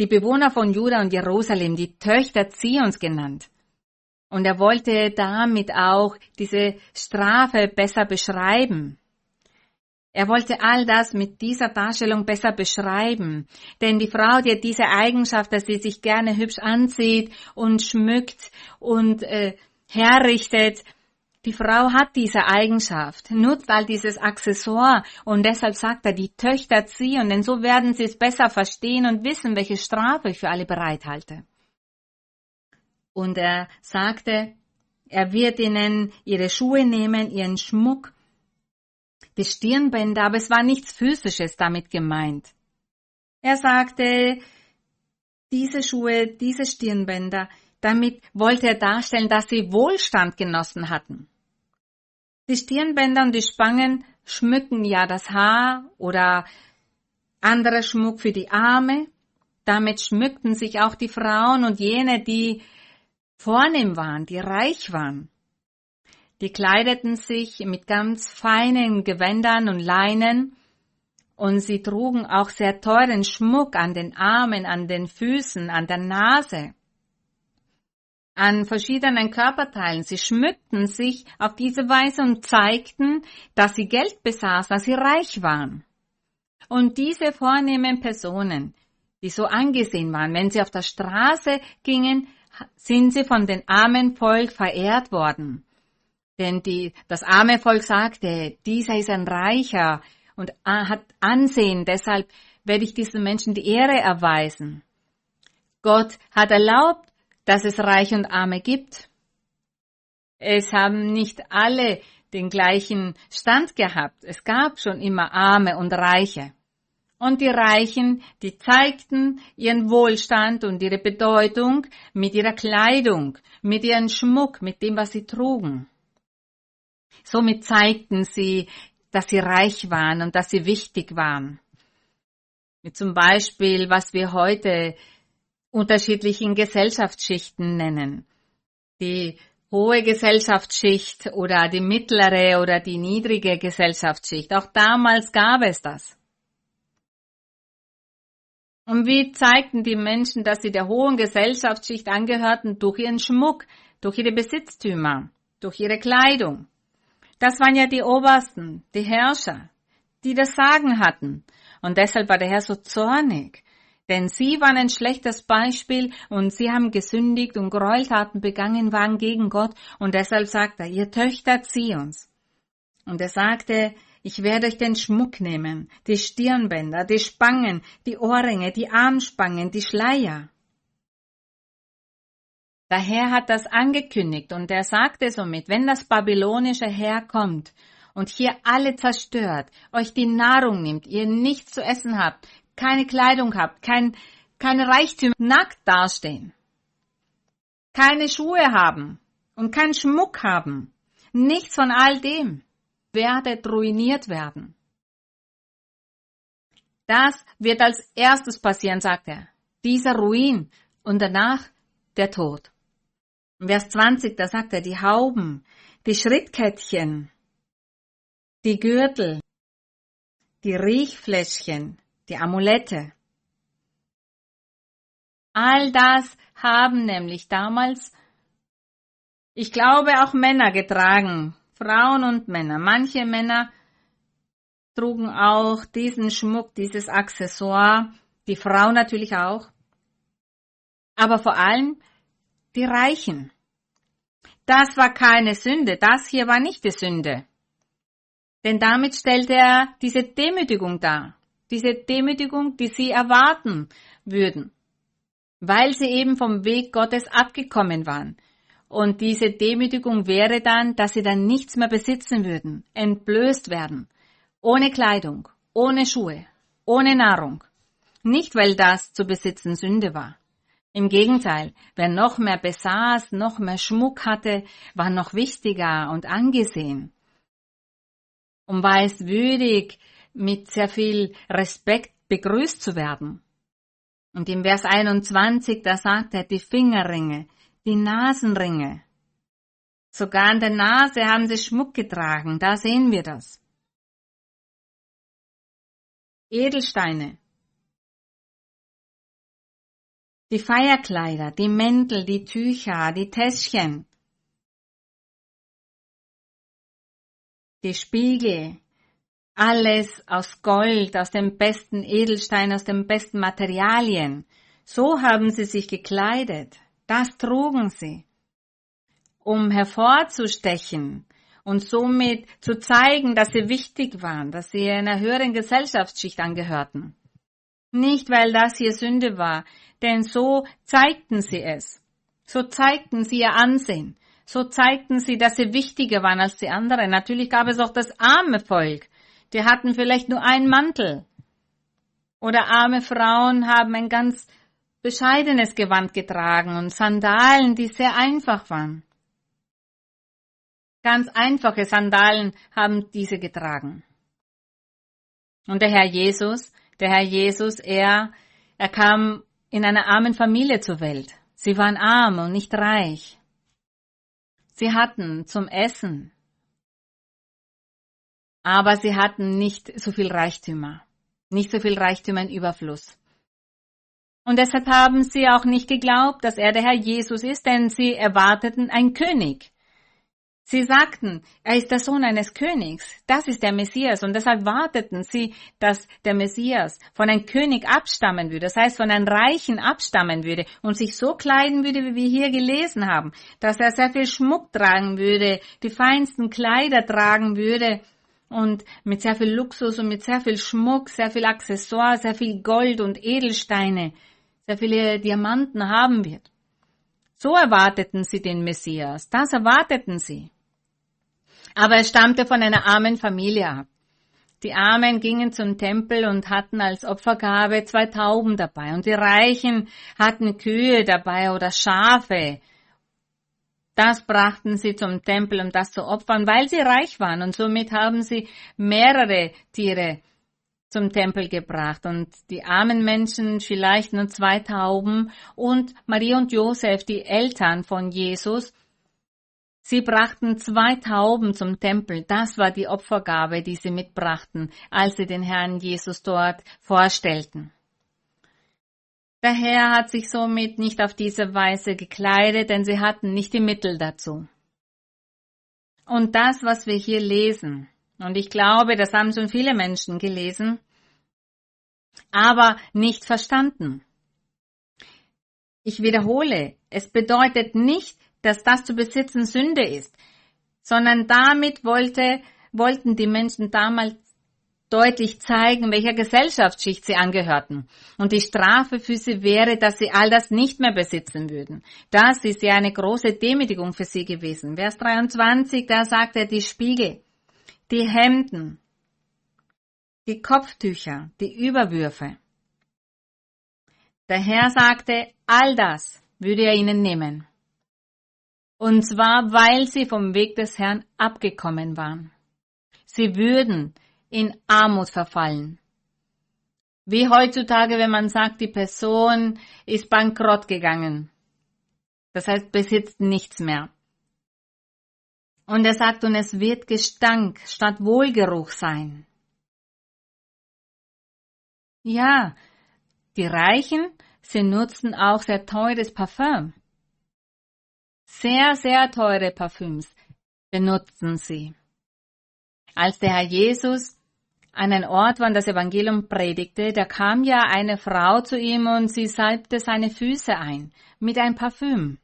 die Bewohner von Juda und Jerusalem, die Töchter Zions genannt. Und er wollte damit auch diese Strafe besser beschreiben. Er wollte all das mit dieser Darstellung besser beschreiben. Denn die Frau, die hat diese Eigenschaft, dass sie sich gerne hübsch anzieht und schmückt und äh, herrichtet. Die Frau hat diese Eigenschaft, nutzt all dieses Accessoire und deshalb sagt er, die Töchter ziehen, denn so werden sie es besser verstehen und wissen, welche Strafe ich für alle bereithalte. Und er sagte, er wird ihnen ihre Schuhe nehmen, ihren Schmuck die Stirnbänder, aber es war nichts Physisches damit gemeint. Er sagte, diese Schuhe, diese Stirnbänder, damit wollte er darstellen, dass sie Wohlstand genossen hatten. Die Stirnbänder und die Spangen schmücken ja das Haar oder anderer Schmuck für die Arme. Damit schmückten sich auch die Frauen und jene, die vornehm waren, die reich waren. Die kleideten sich mit ganz feinen Gewändern und Leinen und sie trugen auch sehr teuren Schmuck an den Armen, an den Füßen, an der Nase, an verschiedenen Körperteilen. Sie schmückten sich auf diese Weise und zeigten, dass sie Geld besaßen, dass sie reich waren. Und diese vornehmen Personen, die so angesehen waren, wenn sie auf der Straße gingen, sind sie von den armen Volk verehrt worden. Denn die, das arme Volk sagte, dieser ist ein Reicher und hat Ansehen, deshalb werde ich diesen Menschen die Ehre erweisen. Gott hat erlaubt, dass es Reiche und Arme gibt. Es haben nicht alle den gleichen Stand gehabt. Es gab schon immer Arme und Reiche. Und die Reichen, die zeigten ihren Wohlstand und ihre Bedeutung mit ihrer Kleidung, mit ihrem Schmuck, mit dem, was sie trugen. Somit zeigten sie, dass sie reich waren und dass sie wichtig waren. Wie zum Beispiel, was wir heute unterschiedlichen Gesellschaftsschichten nennen. Die hohe Gesellschaftsschicht oder die mittlere oder die niedrige Gesellschaftsschicht. Auch damals gab es das. Und wie zeigten die Menschen, dass sie der hohen Gesellschaftsschicht angehörten? Durch ihren Schmuck, durch ihre Besitztümer, durch ihre Kleidung. Das waren ja die Obersten, die Herrscher, die das Sagen hatten. Und deshalb war der Herr so zornig. Denn sie waren ein schlechtes Beispiel und sie haben gesündigt und Gräueltaten begangen waren gegen Gott. Und deshalb sagt er, ihr Töchter, zieh uns. Und er sagte, ich werde euch den Schmuck nehmen, die Stirnbänder, die Spangen, die Ohrringe, die Armspangen, die Schleier. Der Herr hat das angekündigt und er sagte somit, wenn das babylonische Herr kommt und hier alle zerstört, euch die Nahrung nimmt, ihr nichts zu essen habt, keine Kleidung habt, kein, keine Reichtümer, nackt dastehen, keine Schuhe haben und keinen Schmuck haben, nichts von all dem, werdet ruiniert werden. Das wird als erstes passieren, sagt er. Dieser Ruin und danach der Tod. Vers 20, da sagt er, die Hauben, die Schrittkettchen, die Gürtel, die Riechfläschchen, die Amulette. All das haben nämlich damals, ich glaube, auch Männer getragen, Frauen und Männer. Manche Männer trugen auch diesen Schmuck, dieses Accessoire, die Frau natürlich auch, aber vor allem die Reichen. Das war keine Sünde, das hier war nicht die Sünde. Denn damit stellte er diese Demütigung dar, diese Demütigung, die sie erwarten würden, weil sie eben vom Weg Gottes abgekommen waren. Und diese Demütigung wäre dann, dass sie dann nichts mehr besitzen würden, entblößt werden, ohne Kleidung, ohne Schuhe, ohne Nahrung. Nicht, weil das zu besitzen Sünde war. Im Gegenteil, wer noch mehr besaß, noch mehr Schmuck hatte, war noch wichtiger und angesehen. Und war es würdig, mit sehr viel Respekt begrüßt zu werden. Und im Vers 21, da sagt er die Fingerringe, die Nasenringe. Sogar an der Nase haben sie Schmuck getragen, da sehen wir das. Edelsteine. Die Feierkleider, die Mäntel, die Tücher, die Täschchen. Die Spiegel, alles aus Gold, aus dem besten Edelstein, aus den besten Materialien. So haben sie sich gekleidet. Das trugen sie, um hervorzustechen und somit zu zeigen, dass sie wichtig waren, dass sie einer höheren Gesellschaftsschicht angehörten. Nicht, weil das hier Sünde war, denn so zeigten sie es. So zeigten sie ihr Ansehen. So zeigten sie, dass sie wichtiger waren als die anderen. Natürlich gab es auch das arme Volk. Die hatten vielleicht nur einen Mantel. Oder arme Frauen haben ein ganz bescheidenes Gewand getragen und Sandalen, die sehr einfach waren. Ganz einfache Sandalen haben diese getragen. Und der Herr Jesus, der Herr Jesus, er, er kam in einer armen Familie zur Welt. Sie waren arm und nicht reich. Sie hatten zum Essen, aber sie hatten nicht so viel Reichtümer, nicht so viel Reichtümer in Überfluss. Und deshalb haben sie auch nicht geglaubt, dass er der Herr Jesus ist, denn sie erwarteten einen König. Sie sagten, er ist der Sohn eines Königs, das ist der Messias, und deshalb warteten sie, dass der Messias von einem König abstammen würde, das heißt von einem Reichen abstammen würde und sich so kleiden würde, wie wir hier gelesen haben, dass er sehr viel Schmuck tragen würde, die feinsten Kleider tragen würde und mit sehr viel Luxus und mit sehr viel Schmuck, sehr viel Accessoire, sehr viel Gold und Edelsteine, sehr viele Diamanten haben wird. So erwarteten sie den Messias, das erwarteten sie. Aber er stammte von einer armen Familie ab. Die Armen gingen zum Tempel und hatten als Opfergabe zwei Tauben dabei und die Reichen hatten Kühe dabei oder Schafe. Das brachten sie zum Tempel, um das zu opfern, weil sie reich waren und somit haben sie mehrere Tiere zum Tempel gebracht und die armen Menschen vielleicht nur zwei Tauben und Maria und Josef, die Eltern von Jesus, Sie brachten zwei Tauben zum Tempel. Das war die Opfergabe, die sie mitbrachten, als sie den Herrn Jesus dort vorstellten. Der Herr hat sich somit nicht auf diese Weise gekleidet, denn sie hatten nicht die Mittel dazu. Und das, was wir hier lesen, und ich glaube, das haben schon viele Menschen gelesen, aber nicht verstanden. Ich wiederhole, es bedeutet nicht, dass das zu besitzen Sünde ist, sondern damit wollte, wollten die Menschen damals deutlich zeigen, welcher Gesellschaftsschicht sie angehörten. Und die Strafe für sie wäre, dass sie all das nicht mehr besitzen würden. Das ist ja eine große Demütigung für sie gewesen. Vers 23, da sagt er die Spiegel, die Hemden, die Kopftücher, die Überwürfe. Der Herr sagte, all das würde er ihnen nehmen. Und zwar, weil sie vom Weg des Herrn abgekommen waren. Sie würden in Armut verfallen. Wie heutzutage, wenn man sagt, die Person ist bankrott gegangen. Das heißt, besitzt nichts mehr. Und er sagt, und es wird Gestank statt Wohlgeruch sein. Ja, die Reichen, sie nutzen auch sehr teures Parfüm sehr, sehr teure Parfüms benutzen sie. Als der Herr Jesus an einen Ort, er das Evangelium predigte, da kam ja eine Frau zu ihm und sie salbte seine Füße ein mit ein Parfüm.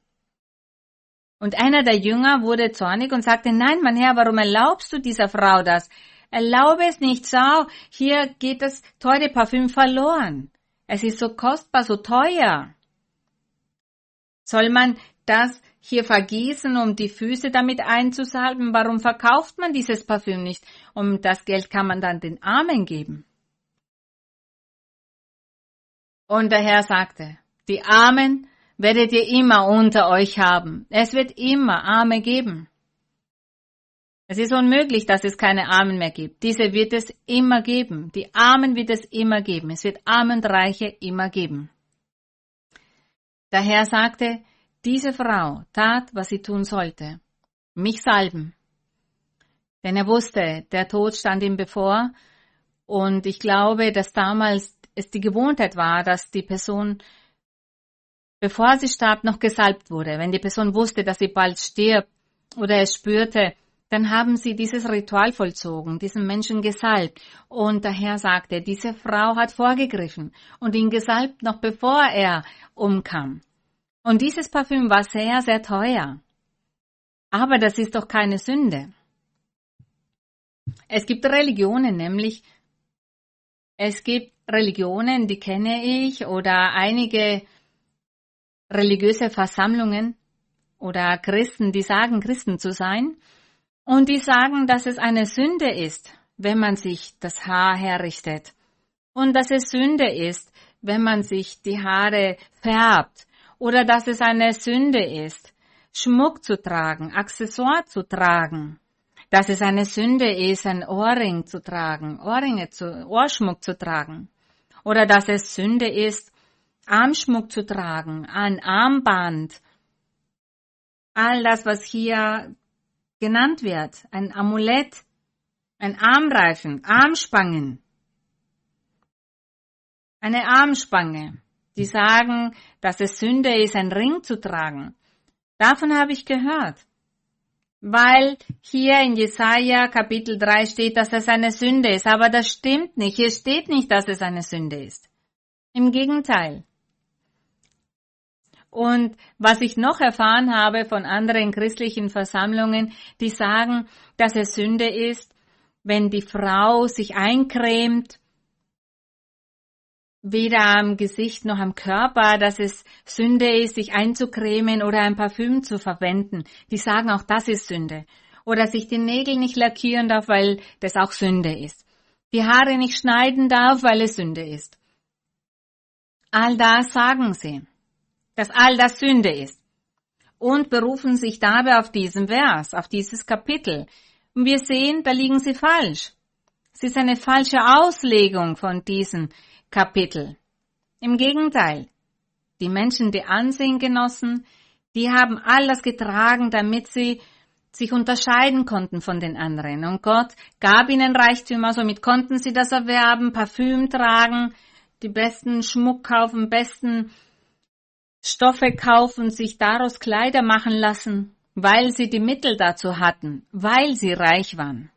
Und einer der Jünger wurde zornig und sagte, nein, mein Herr, warum erlaubst du dieser Frau das? Erlaube es nicht, schau, hier geht das teure Parfüm verloren. Es ist so kostbar, so teuer. Soll man das hier vergießen, um die Füße damit einzusalben? Warum verkauft man dieses Parfüm nicht? Und das Geld kann man dann den Armen geben. Und der Herr sagte, die Armen werdet ihr immer unter euch haben. Es wird immer Arme geben. Es ist unmöglich, dass es keine Armen mehr gibt. Diese wird es immer geben. Die Armen wird es immer geben. Es wird Armen und Reiche immer geben. Der Herr sagte, diese Frau tat, was sie tun sollte. Mich salben. Denn er wusste, der Tod stand ihm bevor. Und ich glaube, dass damals es die Gewohnheit war, dass die Person, bevor sie starb, noch gesalbt wurde. Wenn die Person wusste, dass sie bald stirbt oder es spürte, dann haben sie dieses Ritual vollzogen, diesen Menschen gesalbt. Und der Herr sagte, diese Frau hat vorgegriffen und ihn gesalbt, noch bevor er umkam. Und dieses Parfüm war sehr, sehr teuer. Aber das ist doch keine Sünde. Es gibt Religionen, nämlich es gibt Religionen, die kenne ich, oder einige religiöse Versammlungen oder Christen, die sagen, Christen zu sein. Und die sagen, dass es eine Sünde ist, wenn man sich das Haar herrichtet. Und dass es Sünde ist, wenn man sich die Haare färbt. Oder dass es eine Sünde ist, Schmuck zu tragen, Accessoire zu tragen. Dass es eine Sünde ist, ein Ohrring zu tragen, Ohrringe zu, Ohrschmuck zu tragen. Oder dass es Sünde ist, Armschmuck zu tragen, ein Armband. All das, was hier genannt wird, ein Amulett, ein Armreifen, Armspangen, eine Armspange, die sagen, dass es Sünde ist, ein Ring zu tragen. Davon habe ich gehört. Weil hier in Jesaja Kapitel 3 steht, dass es eine Sünde ist. Aber das stimmt nicht. Hier steht nicht, dass es eine Sünde ist. Im Gegenteil. Und was ich noch erfahren habe von anderen christlichen Versammlungen, die sagen, dass es Sünde ist, wenn die Frau sich eincremt, weder am Gesicht noch am Körper, dass es Sünde ist, sich einzucremen oder ein Parfüm zu verwenden. Die sagen auch, das ist Sünde. Oder sich die Nägel nicht lackieren darf, weil das auch Sünde ist. Die Haare nicht schneiden darf, weil es Sünde ist. All das sagen sie dass all das Sünde ist. Und berufen sich dabei auf diesen Vers, auf dieses Kapitel. Und wir sehen, da liegen sie falsch. Es ist eine falsche Auslegung von diesem Kapitel. Im Gegenteil, die Menschen, die Ansehen genossen, die haben all das getragen, damit sie sich unterscheiden konnten von den anderen. Und Gott gab ihnen Reichtümer, somit konnten sie das erwerben, Parfüm tragen, die besten Schmuck kaufen, besten Stoffe kaufen, sich daraus Kleider machen lassen, weil sie die Mittel dazu hatten, weil sie reich waren.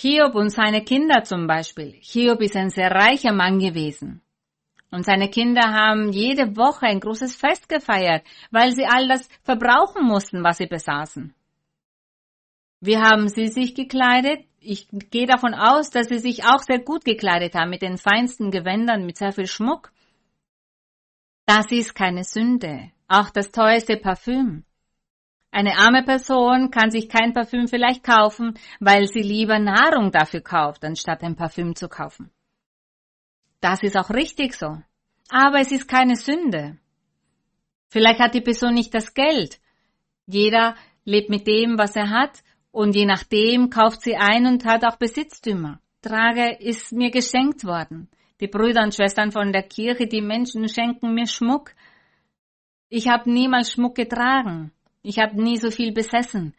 Hiob und seine Kinder zum Beispiel. Hiob ist ein sehr reicher Mann gewesen. Und seine Kinder haben jede Woche ein großes Fest gefeiert, weil sie all das verbrauchen mussten, was sie besaßen. Wie haben sie sich gekleidet? Ich gehe davon aus, dass sie sich auch sehr gut gekleidet haben, mit den feinsten Gewändern, mit sehr viel Schmuck. Das ist keine Sünde. Auch das teuerste Parfüm. Eine arme Person kann sich kein Parfüm vielleicht kaufen, weil sie lieber Nahrung dafür kauft, anstatt ein Parfüm zu kaufen. Das ist auch richtig so. Aber es ist keine Sünde. Vielleicht hat die Person nicht das Geld. Jeder lebt mit dem, was er hat, und je nachdem kauft sie ein und hat auch Besitztümer. Trage ist mir geschenkt worden. Die Brüder und Schwestern von der Kirche, die Menschen schenken mir Schmuck. Ich habe niemals Schmuck getragen. Ich habe nie so viel besessen.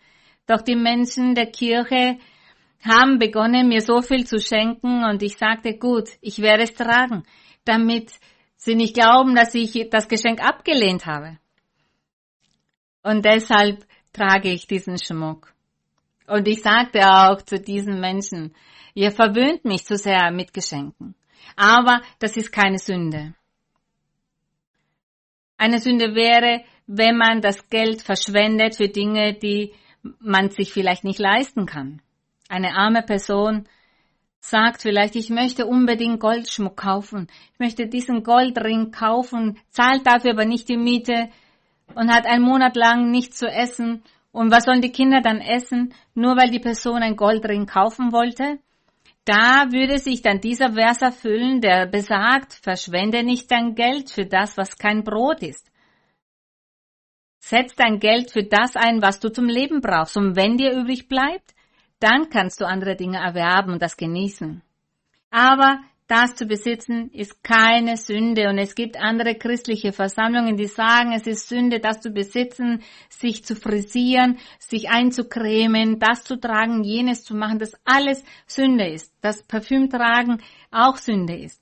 Doch die Menschen der Kirche haben begonnen, mir so viel zu schenken und ich sagte, gut, ich werde es tragen, damit sie nicht glauben, dass ich das Geschenk abgelehnt habe. Und deshalb trage ich diesen Schmuck. Und ich sagte auch zu diesen Menschen, ihr verwöhnt mich zu sehr mit Geschenken. Aber das ist keine Sünde. Eine Sünde wäre, wenn man das Geld verschwendet für Dinge, die man sich vielleicht nicht leisten kann. Eine arme Person sagt vielleicht, ich möchte unbedingt Goldschmuck kaufen, ich möchte diesen Goldring kaufen, zahlt dafür aber nicht die Miete und hat einen Monat lang nichts zu essen. Und was sollen die Kinder dann essen, nur weil die Person einen Goldring kaufen wollte? Da würde sich dann dieser Vers erfüllen, der besagt, verschwende nicht dein Geld für das, was kein Brot ist. Setz dein Geld für das ein, was du zum Leben brauchst. Und wenn dir übrig bleibt, dann kannst du andere Dinge erwerben und das genießen. Aber das zu besitzen ist keine Sünde und es gibt andere christliche Versammlungen, die sagen, es ist Sünde, das zu besitzen, sich zu frisieren, sich einzucremen, das zu tragen, jenes zu machen, dass alles Sünde ist, dass Parfüm tragen auch Sünde ist.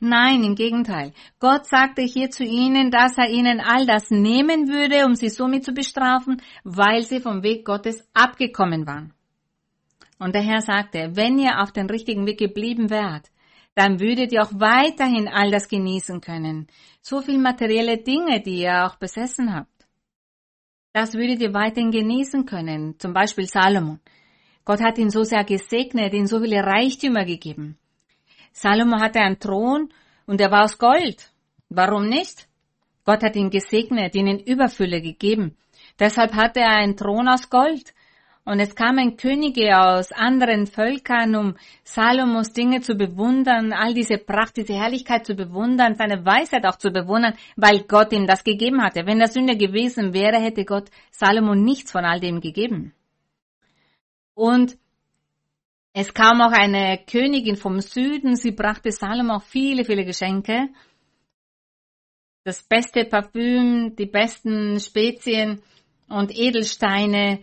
Nein, im Gegenteil. Gott sagte hier zu ihnen, dass er ihnen all das nehmen würde, um sie somit zu bestrafen, weil sie vom Weg Gottes abgekommen waren. Und der Herr sagte, wenn ihr auf den richtigen Weg geblieben wärt, dann würdet ihr auch weiterhin all das genießen können. So viel materielle Dinge, die ihr auch besessen habt. Das würdet ihr weiterhin genießen können. Zum Beispiel Salomon. Gott hat ihn so sehr gesegnet, ihm so viele Reichtümer gegeben. Salomo hatte einen Thron und er war aus Gold. Warum nicht? Gott hat ihn gesegnet, ihn in Überfülle gegeben. Deshalb hatte er einen Thron aus Gold. Und es kamen Könige aus anderen Völkern, um Salomos Dinge zu bewundern, all diese Pracht, diese Herrlichkeit zu bewundern, seine Weisheit auch zu bewundern, weil Gott ihm das gegeben hatte. Wenn das Sünde gewesen wäre, hätte Gott Salomo nichts von all dem gegeben. Und es kam auch eine Königin vom Süden, sie brachte Salomo viele, viele Geschenke. Das beste Parfüm, die besten Spezien und Edelsteine,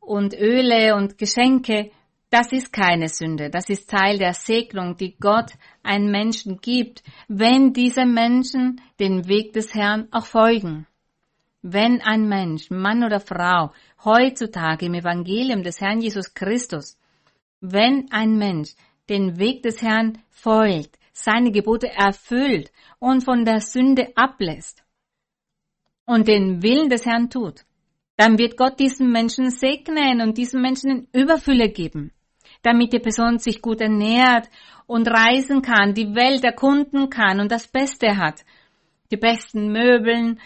und Öle und Geschenke, das ist keine Sünde. Das ist Teil der Segnung, die Gott einem Menschen gibt, wenn diese Menschen den Weg des Herrn auch folgen. Wenn ein Mensch, Mann oder Frau, heutzutage im Evangelium des Herrn Jesus Christus, wenn ein Mensch den Weg des Herrn folgt, seine Gebote erfüllt und von der Sünde ablässt und den Willen des Herrn tut, dann wird Gott diesen Menschen segnen und diesen Menschen in Überfülle geben, damit die Person sich gut ernährt und reisen kann, die Welt erkunden kann und das Beste hat. Die besten Möbeln,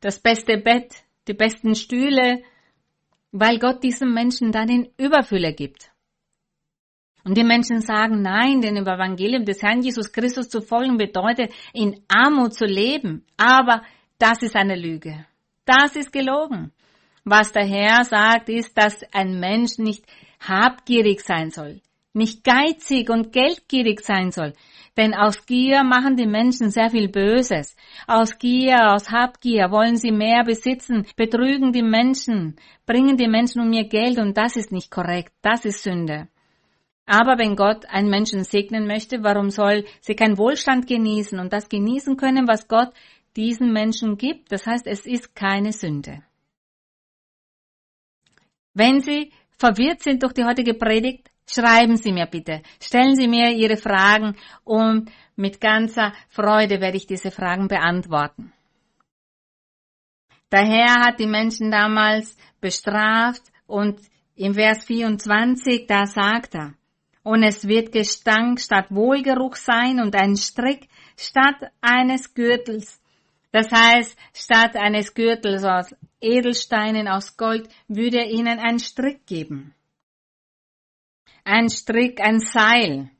das beste Bett, die besten Stühle, weil Gott diesen Menschen dann in Überfülle gibt. Und die Menschen sagen, nein, denn im Evangelium des Herrn Jesus Christus zu folgen bedeutet, in Armut zu leben. Aber das ist eine Lüge. Das ist gelogen. Was der Herr sagt, ist, dass ein Mensch nicht habgierig sein soll, nicht geizig und geldgierig sein soll. Denn aus Gier machen die Menschen sehr viel Böses. Aus Gier, aus Habgier wollen sie mehr besitzen, betrügen die Menschen, bringen die Menschen um ihr Geld und das ist nicht korrekt, das ist Sünde. Aber wenn Gott einen Menschen segnen möchte, warum soll sie keinen Wohlstand genießen und das genießen können, was Gott diesen Menschen gibt? Das heißt, es ist keine Sünde. Wenn Sie verwirrt sind durch die heutige Predigt, schreiben Sie mir bitte. Stellen Sie mir Ihre Fragen und mit ganzer Freude werde ich diese Fragen beantworten. Der Herr hat die Menschen damals bestraft und im Vers 24, da sagt er, und es wird Gestank statt Wohlgeruch sein und ein Strick statt eines Gürtels. Das heißt, statt eines Gürtels aus Edelsteinen aus Gold würde er ihnen einen Strick geben. Ein Strick, ein Seil.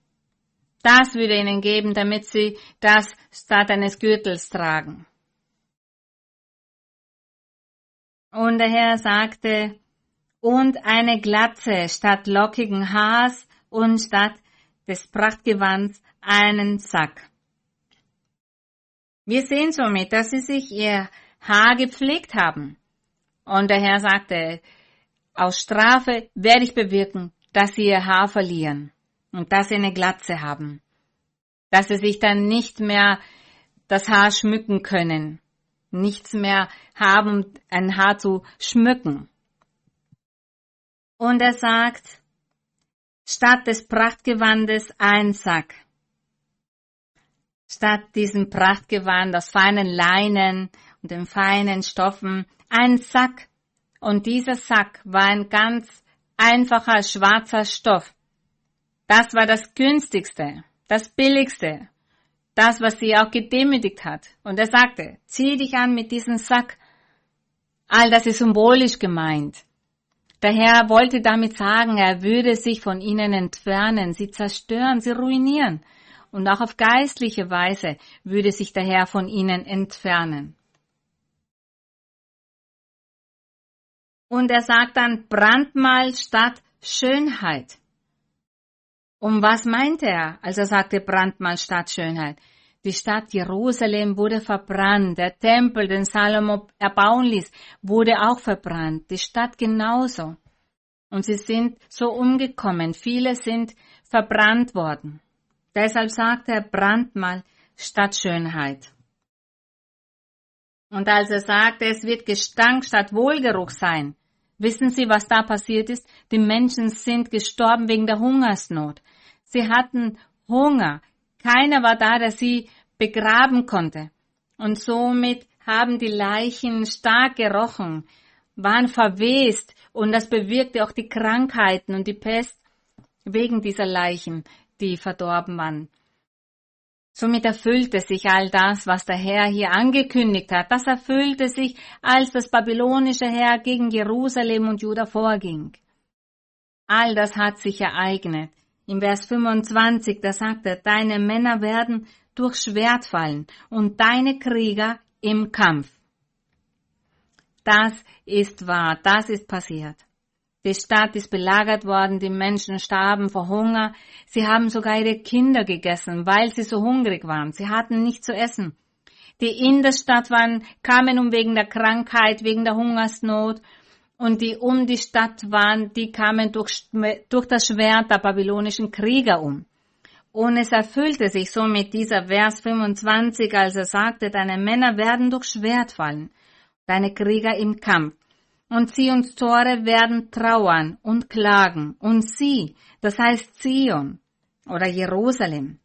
Das würde ihnen geben, damit sie das statt eines Gürtels tragen. Und der Herr sagte, und eine Glatze statt lockigen Haars und statt des Prachtgewands einen Sack. Wir sehen somit, dass sie sich ihr Haar gepflegt haben. Und der Herr sagte, aus Strafe werde ich bewirken, dass sie ihr Haar verlieren und dass sie eine Glatze haben, dass sie sich dann nicht mehr das Haar schmücken können, nichts mehr haben, ein Haar zu schmücken. Und er sagt, statt des Prachtgewandes ein Sack. Statt diesem Prachtgewand aus feinen Leinen und den feinen Stoffen ein Sack. Und dieser Sack war ein ganz einfacher schwarzer Stoff. Das war das günstigste, das billigste, das, was sie auch gedemütigt hat. Und er sagte, zieh dich an mit diesem Sack. All das ist symbolisch gemeint. Der Herr wollte damit sagen, er würde sich von ihnen entfernen, sie zerstören, sie ruinieren. Und auch auf geistliche Weise würde sich der Herr von ihnen entfernen. Und er sagt dann Brandmal statt Schönheit. Um was meinte er, als er sagte Brandmal statt Schönheit? Die Stadt Jerusalem wurde verbrannt. Der Tempel, den Salomo erbauen ließ, wurde auch verbrannt. Die Stadt genauso. Und sie sind so umgekommen. Viele sind verbrannt worden. Deshalb sagt er Brandmal statt Schönheit. Und als er sagte, es wird Gestank statt Wohlgeruch sein, wissen Sie, was da passiert ist? Die Menschen sind gestorben wegen der Hungersnot. Sie hatten Hunger. Keiner war da, der sie begraben konnte. Und somit haben die Leichen stark gerochen, waren verwest und das bewirkte auch die Krankheiten und die Pest wegen dieser Leichen, die verdorben waren. Somit erfüllte sich all das, was der Herr hier angekündigt hat. Das erfüllte sich, als das babylonische Heer gegen Jerusalem und Juda vorging. All das hat sich ereignet. Im Vers 25, da sagt er, deine Männer werden durch Schwert fallen und deine Krieger im Kampf. Das ist wahr, das ist passiert. Die Stadt ist belagert worden, die Menschen starben vor Hunger, sie haben sogar ihre Kinder gegessen, weil sie so hungrig waren, sie hatten nichts zu essen. Die in der Stadt waren, kamen um wegen der Krankheit, wegen der Hungersnot und die um die Stadt waren, die kamen durch, durch das Schwert der babylonischen Krieger um. Und es erfüllte sich somit dieser Vers 25, als er sagte, deine Männer werden durch Schwert fallen, deine Krieger im Kampf. Und und Tore werden trauern und klagen. Und sie, das heißt Zion oder Jerusalem,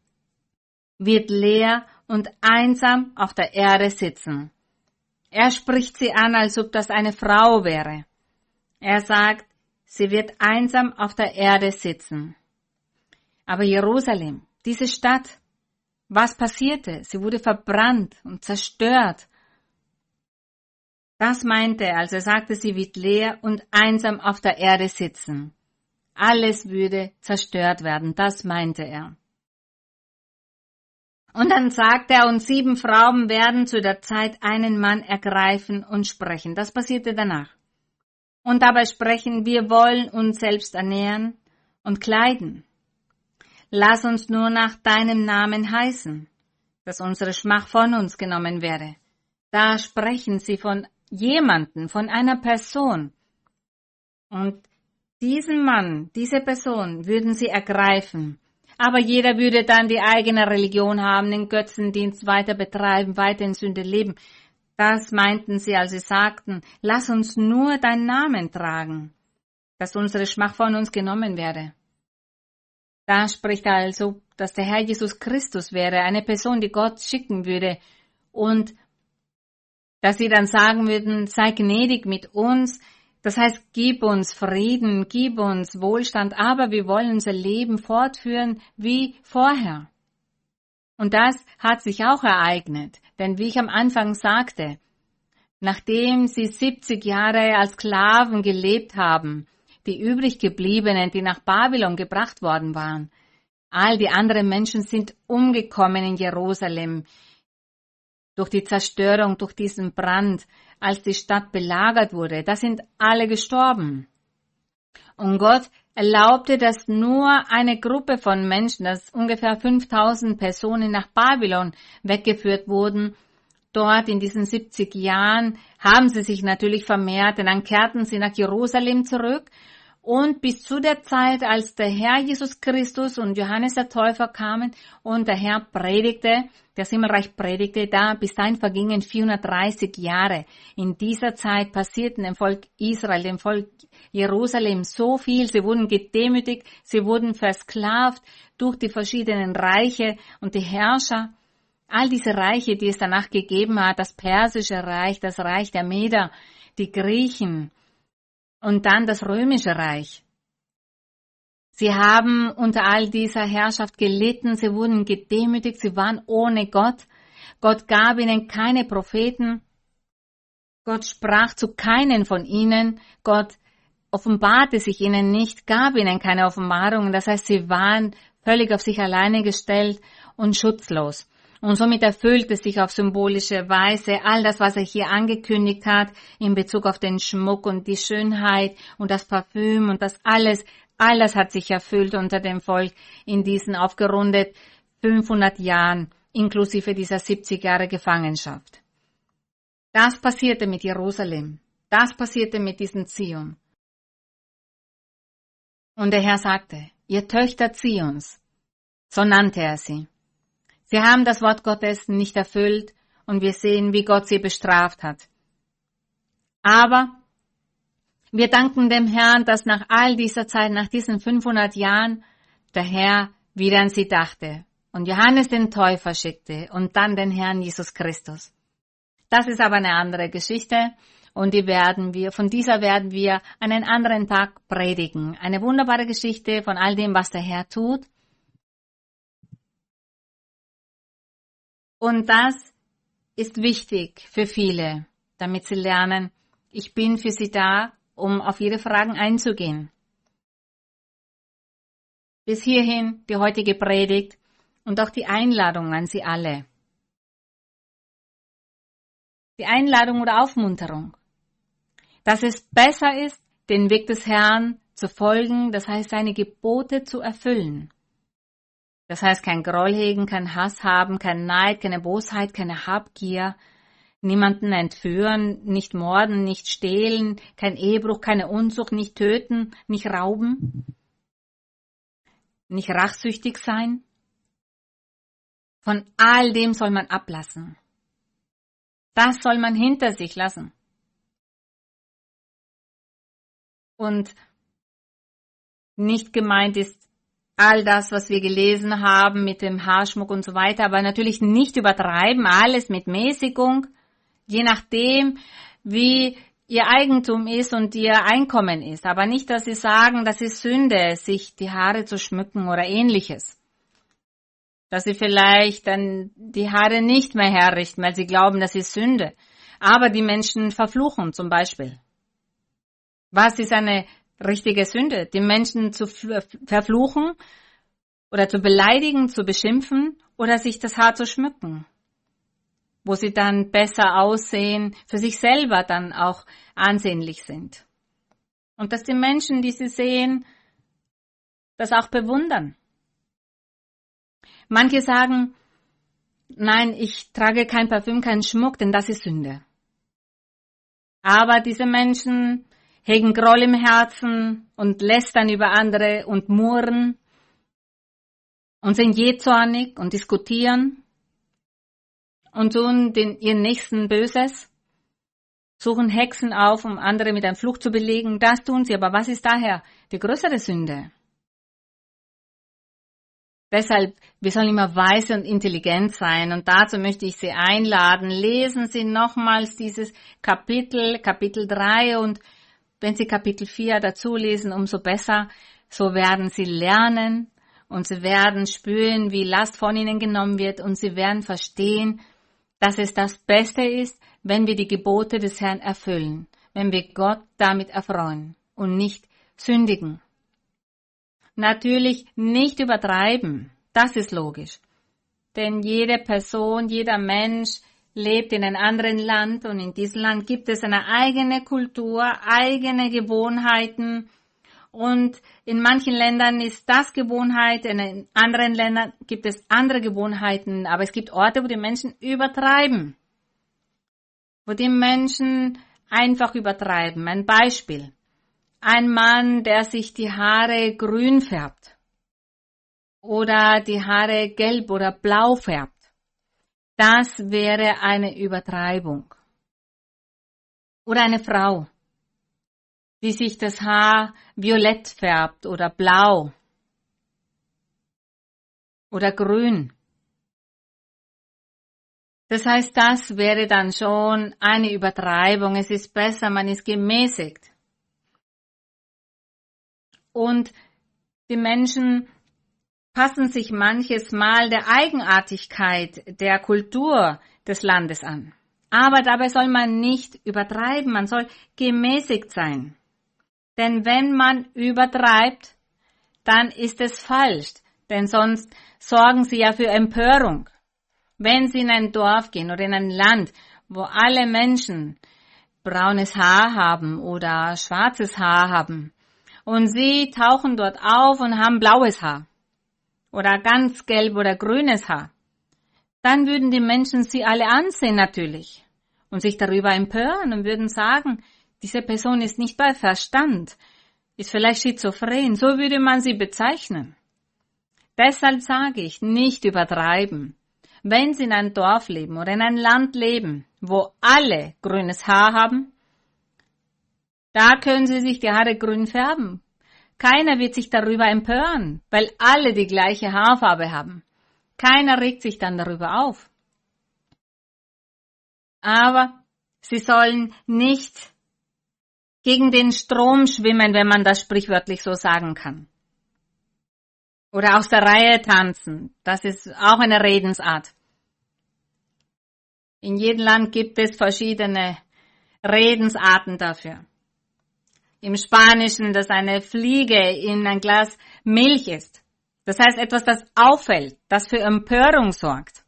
wird leer und einsam auf der Erde sitzen. Er spricht sie an, als ob das eine Frau wäre. Er sagt, sie wird einsam auf der Erde sitzen. Aber Jerusalem, diese Stadt, was passierte? Sie wurde verbrannt und zerstört. Das meinte er, als er sagte, sie wird leer und einsam auf der Erde sitzen. Alles würde zerstört werden, das meinte er. Und dann sagt er, und sieben Frauen werden zu der Zeit einen Mann ergreifen und sprechen. Das passierte danach und dabei sprechen, wir wollen uns selbst ernähren und kleiden. Lass uns nur nach deinem Namen heißen, dass unsere Schmach von uns genommen werde. Da sprechen sie von jemanden, von einer Person. Und diesen Mann, diese Person würden sie ergreifen. Aber jeder würde dann die eigene Religion haben, den Götzendienst weiter betreiben, weiter in Sünde leben. Das meinten sie, als sie sagten, lass uns nur deinen Namen tragen, dass unsere Schmach von uns genommen werde. Da spricht also, dass der Herr Jesus Christus wäre, eine Person, die Gott schicken würde und dass sie dann sagen würden, sei gnädig mit uns, das heißt, gib uns Frieden, gib uns Wohlstand, aber wir wollen unser Leben fortführen wie vorher. Und das hat sich auch ereignet. Denn wie ich am Anfang sagte, nachdem sie 70 Jahre als Sklaven gelebt haben, die übrig gebliebenen, die nach Babylon gebracht worden waren, all die anderen Menschen sind umgekommen in Jerusalem durch die Zerstörung, durch diesen Brand, als die Stadt belagert wurde. Da sind alle gestorben. Und Gott erlaubte, dass nur eine Gruppe von Menschen, dass ungefähr 5000 Personen nach Babylon weggeführt wurden. Dort in diesen 70 Jahren haben sie sich natürlich vermehrt, denn dann kehrten sie nach Jerusalem zurück und bis zu der Zeit, als der Herr Jesus Christus und Johannes der Täufer kamen und der Herr predigte, der Himmelreich predigte, da bis dahin vergingen 430 Jahre. In dieser Zeit passierten dem Volk Israel, dem Volk Jerusalem so viel. Sie wurden gedemütigt, sie wurden versklavt durch die verschiedenen Reiche und die Herrscher. All diese Reiche, die es danach gegeben hat, das persische Reich, das Reich der Meder, die Griechen, und dann das römische Reich. Sie haben unter all dieser Herrschaft gelitten, sie wurden gedemütigt, sie waren ohne Gott. Gott gab ihnen keine Propheten. Gott sprach zu keinen von ihnen. Gott offenbarte sich ihnen nicht, gab ihnen keine Offenbarungen. Das heißt, sie waren völlig auf sich alleine gestellt und schutzlos. Und somit erfüllt es sich auf symbolische Weise all das, was er hier angekündigt hat in Bezug auf den Schmuck und die Schönheit und das Parfüm und das alles, alles hat sich erfüllt unter dem Volk in diesen aufgerundet 500 Jahren inklusive dieser 70 Jahre Gefangenschaft. Das passierte mit Jerusalem. Das passierte mit diesem Zion. Und der Herr sagte, ihr Töchter Zions, so nannte er sie. Sie haben das Wort Gottes nicht erfüllt und wir sehen, wie Gott sie bestraft hat. Aber wir danken dem Herrn, dass nach all dieser Zeit, nach diesen 500 Jahren, der Herr wieder an sie dachte und Johannes den Täufer schickte und dann den Herrn Jesus Christus. Das ist aber eine andere Geschichte und die werden wir, von dieser werden wir einen anderen Tag predigen. Eine wunderbare Geschichte von all dem, was der Herr tut Und das ist wichtig für viele, damit sie lernen, ich bin für sie da, um auf ihre Fragen einzugehen. Bis hierhin die heutige Predigt und auch die Einladung an Sie alle. Die Einladung oder Aufmunterung, dass es besser ist, den Weg des Herrn zu folgen, das heißt seine Gebote zu erfüllen. Das heißt, kein Groll hegen, kein Hass haben, kein Neid, keine Bosheit, keine Habgier, niemanden entführen, nicht morden, nicht stehlen, kein Ehebruch, keine Unzucht, nicht töten, nicht rauben, nicht rachsüchtig sein. Von all dem soll man ablassen. Das soll man hinter sich lassen. Und nicht gemeint ist all das, was wir gelesen haben mit dem Haarschmuck und so weiter, aber natürlich nicht übertreiben, alles mit Mäßigung, je nachdem, wie ihr Eigentum ist und ihr Einkommen ist. Aber nicht, dass sie sagen, das ist Sünde, sich die Haare zu schmücken oder ähnliches. Dass sie vielleicht dann die Haare nicht mehr herrichten, weil sie glauben, das ist Sünde. Aber die Menschen verfluchen zum Beispiel. Was ist eine richtige Sünde, die Menschen zu verfluchen oder zu beleidigen, zu beschimpfen oder sich das Haar zu schmücken, wo sie dann besser aussehen, für sich selber dann auch ansehnlich sind. Und dass die Menschen, die sie sehen, das auch bewundern. Manche sagen, nein, ich trage kein Parfüm, keinen Schmuck, denn das ist Sünde. Aber diese Menschen hegen Groll im Herzen und lästern über andere und murren und sind jähzornig und diskutieren und tun den, ihren Nächsten Böses, suchen Hexen auf, um andere mit einem Fluch zu belegen. Das tun sie, aber was ist daher die größere Sünde? Deshalb, wir sollen immer weise und intelligent sein und dazu möchte ich Sie einladen. Lesen Sie nochmals dieses Kapitel, Kapitel 3 und wenn Sie Kapitel 4 dazu lesen, umso besser. So werden Sie lernen und Sie werden spüren, wie Last von Ihnen genommen wird und Sie werden verstehen, dass es das Beste ist, wenn wir die Gebote des Herrn erfüllen, wenn wir Gott damit erfreuen und nicht sündigen. Natürlich nicht übertreiben, das ist logisch. Denn jede Person, jeder Mensch lebt in einem anderen Land und in diesem Land gibt es eine eigene Kultur, eigene Gewohnheiten und in manchen Ländern ist das Gewohnheit, in anderen Ländern gibt es andere Gewohnheiten, aber es gibt Orte, wo die Menschen übertreiben, wo die Menschen einfach übertreiben. Ein Beispiel. ein Mann, der sich die Haare grün färbt oder die Haare gelb oder blau färbt. Das wäre eine Übertreibung. Oder eine Frau, die sich das Haar violett färbt oder blau oder grün. Das heißt, das wäre dann schon eine Übertreibung. Es ist besser, man ist gemäßigt. Und die Menschen passen sich manches Mal der Eigenartigkeit der Kultur des Landes an. Aber dabei soll man nicht übertreiben, man soll gemäßigt sein. Denn wenn man übertreibt, dann ist es falsch, denn sonst sorgen sie ja für Empörung. Wenn Sie in ein Dorf gehen oder in ein Land, wo alle Menschen braunes Haar haben oder schwarzes Haar haben und Sie tauchen dort auf und haben blaues Haar oder ganz gelb oder grünes Haar, dann würden die Menschen Sie alle ansehen natürlich und sich darüber empören und würden sagen, diese Person ist nicht bei Verstand, ist vielleicht schizophren, so würde man sie bezeichnen. Deshalb sage ich, nicht übertreiben. Wenn Sie in einem Dorf leben oder in einem Land leben, wo alle grünes Haar haben, da können Sie sich die Haare grün färben. Keiner wird sich darüber empören, weil alle die gleiche Haarfarbe haben. Keiner regt sich dann darüber auf. Aber Sie sollen nicht gegen den Strom schwimmen, wenn man das sprichwörtlich so sagen kann. Oder aus der Reihe tanzen. Das ist auch eine Redensart. In jedem Land gibt es verschiedene Redensarten dafür. Im Spanischen, dass eine Fliege in ein Glas Milch ist. Das heißt etwas, das auffällt, das für Empörung sorgt.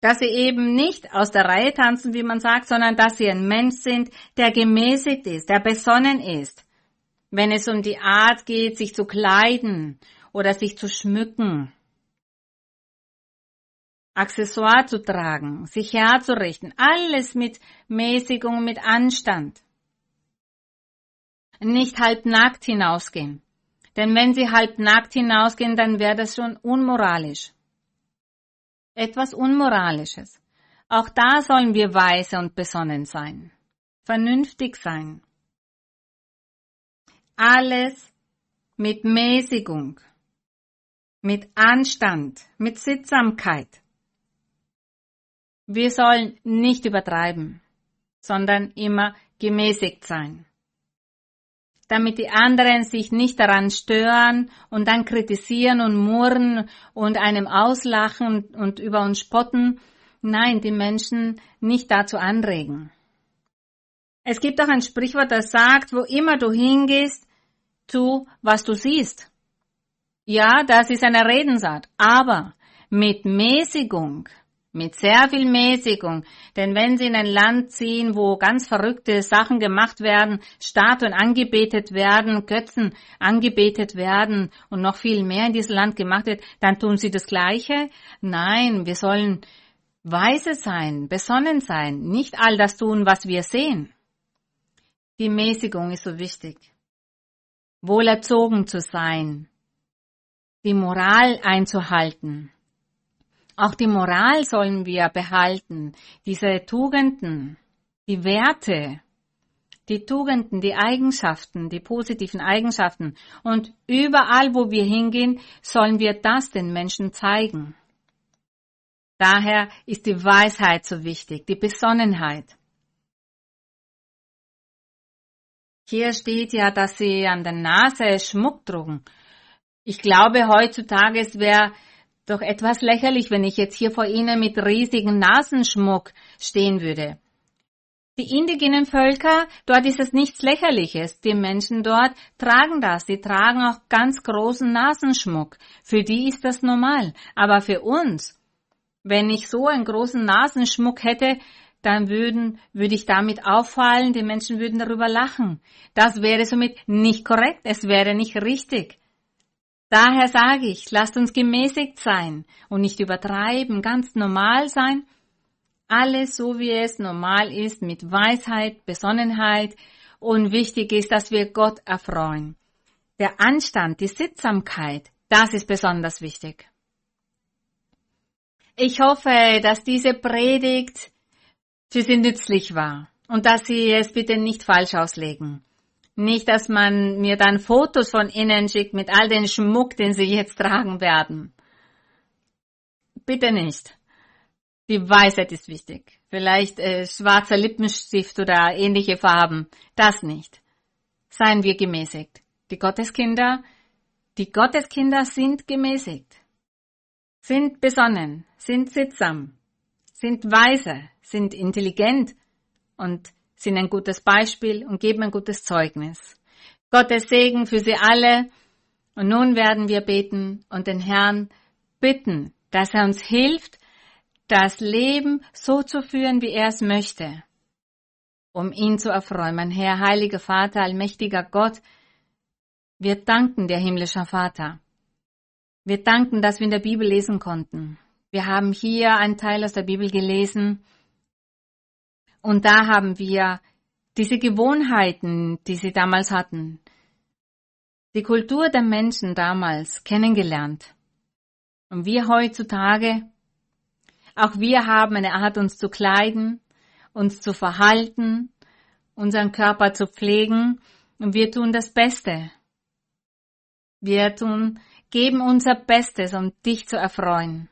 Dass sie eben nicht aus der Reihe tanzen, wie man sagt, sondern dass sie ein Mensch sind, der gemäßigt ist, der besonnen ist. Wenn es um die Art geht, sich zu kleiden oder sich zu schmücken Accessoire zu tragen, sich herzurichten, alles mit Mäßigung, mit Anstand. Nicht halbnackt hinausgehen. Denn wenn sie halbnackt hinausgehen, dann wäre das schon unmoralisch. Etwas Unmoralisches. Auch da sollen wir weise und besonnen sein. Vernünftig sein. Alles mit Mäßigung, mit Anstand, mit Sittsamkeit. Wir sollen nicht übertreiben, sondern immer gemäßigt sein. Damit die anderen sich nicht daran stören und dann kritisieren und murren und einem auslachen und über uns spotten. Nein, die Menschen nicht dazu anregen. Es gibt auch ein Sprichwort, das sagt, wo immer du hingehst, tu, was du siehst. Ja, das ist eine Redensart, aber mit Mäßigung mit sehr viel Mäßigung. Denn wenn Sie in ein Land ziehen, wo ganz verrückte Sachen gemacht werden, Statuen angebetet werden, Götzen angebetet werden und noch viel mehr in diesem Land gemacht wird, dann tun Sie das Gleiche? Nein, wir sollen weise sein, besonnen sein, nicht all das tun, was wir sehen. Die Mäßigung ist so wichtig. Wohlerzogen zu sein, die Moral einzuhalten auch die Moral sollen wir behalten, diese Tugenden, die Werte, die Tugenden, die Eigenschaften, die positiven Eigenschaften. Und überall, wo wir hingehen, sollen wir das den Menschen zeigen. Daher ist die Weisheit so wichtig, die Besonnenheit. Hier steht ja, dass sie an der Nase Schmuck trugen. Ich glaube, heutzutage wäre doch etwas lächerlich, wenn ich jetzt hier vor Ihnen mit riesigen Nasenschmuck stehen würde. Die indigenen Völker, dort ist es nichts Lächerliches. Die Menschen dort tragen das. Sie tragen auch ganz großen Nasenschmuck. Für die ist das normal. Aber für uns, wenn ich so einen großen Nasenschmuck hätte, dann würden, würde ich damit auffallen, die Menschen würden darüber lachen. Das wäre somit nicht korrekt, es wäre nicht richtig. Daher sage ich, lasst uns gemäßigt sein und nicht übertreiben, ganz normal sein. Alles so wie es normal ist, mit Weisheit, Besonnenheit und wichtig ist, dass wir Gott erfreuen. Der Anstand, die Sittsamkeit, das ist besonders wichtig. Ich hoffe, dass diese Predigt für Sie nützlich war und dass Sie es bitte nicht falsch auslegen. Nicht, dass man mir dann Fotos von Ihnen schickt mit all den Schmuck, den Sie jetzt tragen werden. Bitte nicht. Die Weisheit ist wichtig. Vielleicht äh, schwarzer Lippenstift oder ähnliche Farben. Das nicht. Seien wir gemäßigt. Die Gotteskinder, die Gotteskinder sind gemäßigt, sind besonnen, sind sittsam, sind weise, sind intelligent und sind ein gutes Beispiel und geben ein gutes Zeugnis. Gottes Segen für sie alle. Und nun werden wir beten und den Herrn bitten, dass er uns hilft, das Leben so zu führen, wie er es möchte, um ihn zu erfreuen. Mein Herr, heiliger Vater, allmächtiger Gott, wir danken dir, himmlischer Vater. Wir danken, dass wir in der Bibel lesen konnten. Wir haben hier einen Teil aus der Bibel gelesen und da haben wir diese Gewohnheiten, die sie damals hatten, die Kultur der Menschen damals kennengelernt. Und wir heutzutage auch wir haben eine Art, uns zu kleiden, uns zu verhalten, unseren Körper zu pflegen und wir tun das Beste. Wir tun, geben unser Bestes, um dich zu erfreuen,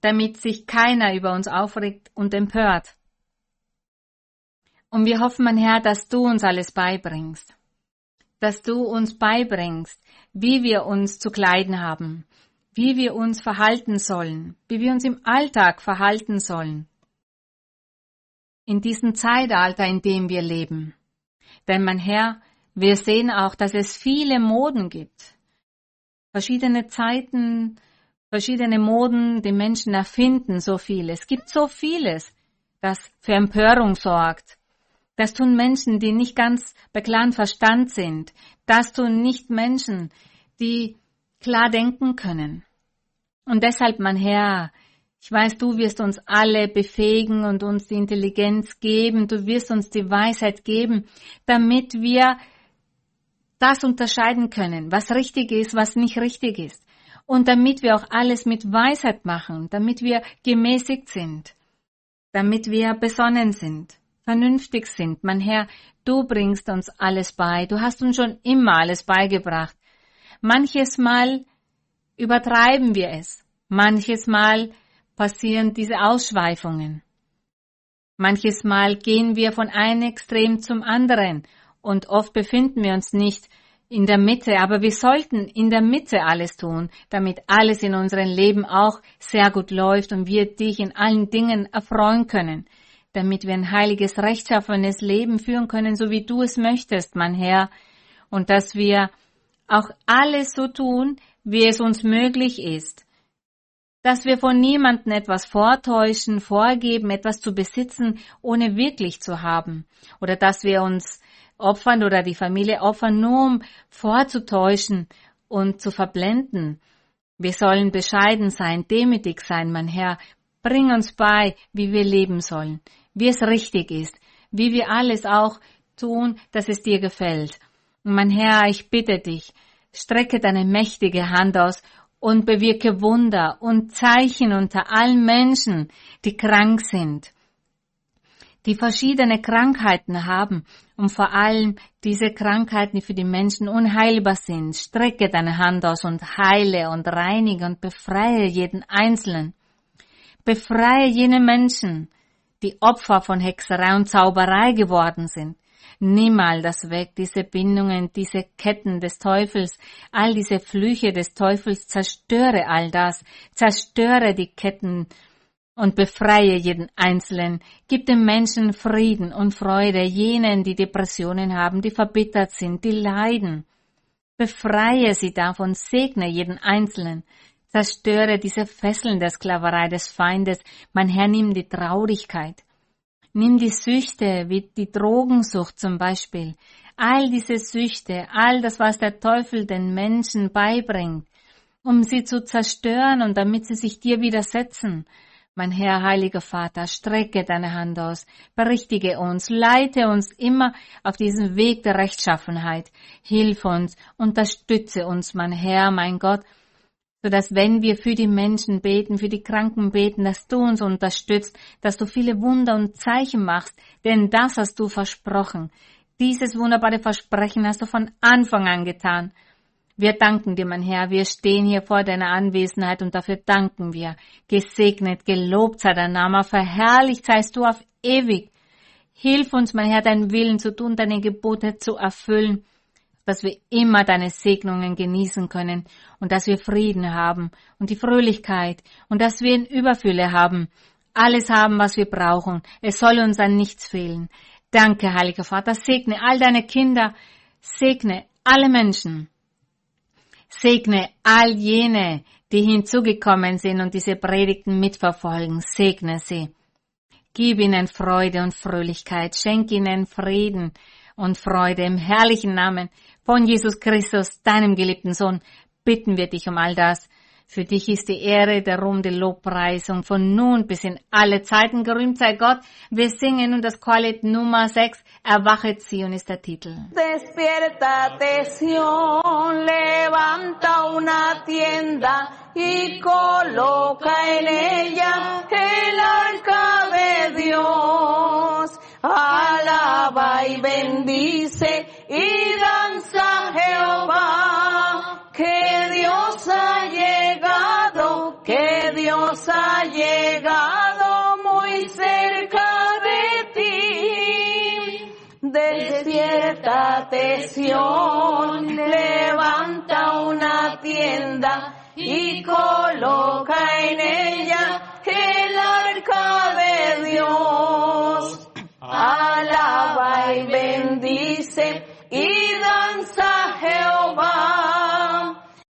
damit sich keiner über uns aufregt und empört. Und wir hoffen, mein Herr, dass du uns alles beibringst, dass du uns beibringst, wie wir uns zu kleiden haben, wie wir uns verhalten sollen, wie wir uns im Alltag verhalten sollen. In diesem Zeitalter, in dem wir leben. Denn mein Herr, wir sehen auch, dass es viele Moden gibt. Verschiedene Zeiten, verschiedene Moden, die Menschen erfinden so viel. Es gibt so vieles, das für Empörung sorgt. Das tun Menschen, die nicht ganz bei klarem Verstand sind. Das tun nicht Menschen, die klar denken können. Und deshalb, mein Herr, ich weiß, du wirst uns alle befähigen und uns die Intelligenz geben, du wirst uns die Weisheit geben, damit wir das unterscheiden können, was richtig ist, was nicht richtig ist. Und damit wir auch alles mit Weisheit machen, damit wir gemäßigt sind, damit wir besonnen sind, vernünftig sind. Mein Herr, du bringst uns alles bei, du hast uns schon immer alles beigebracht. Manches Mal übertreiben wir es. Manches Mal passieren diese Ausschweifungen. Manches Mal gehen wir von einem Extrem zum anderen und oft befinden wir uns nicht in der Mitte, aber wir sollten in der Mitte alles tun, damit alles in unserem Leben auch sehr gut läuft und wir dich in allen Dingen erfreuen können, damit wir ein heiliges, rechtschaffenes Leben führen können, so wie du es möchtest, mein Herr, und dass wir auch alles so tun, wie es uns möglich ist. Dass wir von niemandem etwas vortäuschen, vorgeben, etwas zu besitzen, ohne wirklich zu haben. Oder dass wir uns opfern oder die Familie opfern, nur um vorzutäuschen und zu verblenden. Wir sollen bescheiden sein, demütig sein, mein Herr. Bring uns bei, wie wir leben sollen, wie es richtig ist, wie wir alles auch tun, dass es dir gefällt. Mein Herr, ich bitte dich, strecke deine mächtige Hand aus und bewirke Wunder und Zeichen unter allen Menschen, die krank sind, die verschiedene Krankheiten haben und vor allem diese Krankheiten, die für die Menschen unheilbar sind. Strecke deine Hand aus und heile und reinige und befreie jeden Einzelnen. Befreie jene Menschen, die Opfer von Hexerei und Zauberei geworden sind. Nimm all das weg, diese Bindungen, diese Ketten des Teufels, all diese Flüche des Teufels, zerstöre all das, zerstöre die Ketten und befreie jeden Einzelnen. Gib dem Menschen Frieden und Freude, jenen, die Depressionen haben, die verbittert sind, die leiden. Befreie sie davon, segne jeden Einzelnen. Zerstöre diese Fesseln der Sklaverei des Feindes. Mein Herr, nimm die Traurigkeit. Nimm die Süchte, wie die Drogensucht zum Beispiel. All diese Süchte, all das, was der Teufel den Menschen beibringt, um sie zu zerstören und damit sie sich dir widersetzen. Mein Herr, heiliger Vater, strecke deine Hand aus, berichtige uns, leite uns immer auf diesen Weg der Rechtschaffenheit, hilf uns, unterstütze uns, mein Herr, mein Gott, so dass wenn wir für die Menschen beten, für die Kranken beten, dass du uns unterstützt, dass du viele Wunder und Zeichen machst, denn das hast du versprochen. Dieses wunderbare Versprechen hast du von Anfang an getan. Wir danken dir, mein Herr. Wir stehen hier vor deiner Anwesenheit und dafür danken wir. Gesegnet, gelobt sei dein Name, verherrlicht seist du auf ewig. Hilf uns, mein Herr, deinen Willen zu tun, deine Gebote zu erfüllen, dass wir immer deine Segnungen genießen können und dass wir Frieden haben und die Fröhlichkeit und dass wir in Überfülle haben. Alles haben, was wir brauchen. Es soll uns an nichts fehlen. Danke, heiliger Vater. Segne all deine Kinder. Segne alle Menschen. Segne all jene, die hinzugekommen sind und diese Predigten mitverfolgen. Segne sie. Gib ihnen Freude und Fröhlichkeit. Schenk ihnen Frieden und Freude im herrlichen Namen von Jesus Christus, deinem geliebten Sohn. Bitten wir dich um all das. Für dich ist die Ehre, der Ruhm, die Lobpreisung von nun bis in alle Zeiten. Gerühmt sei Gott. Wir singen nun das Chorlied Nummer 6. Erwachet Zion ist der Titel. Despiertate Sion, levanta una tienda y coloca en ella el arca de Dios. alaba y bendice y danza Jehová, que Dios ha llegado, que Dios ha llegado muy cerca de ti. Despiértate, Sión, levanta una tienda y coloca en ella el arca de Dios alaba y bendice y danza Jehová.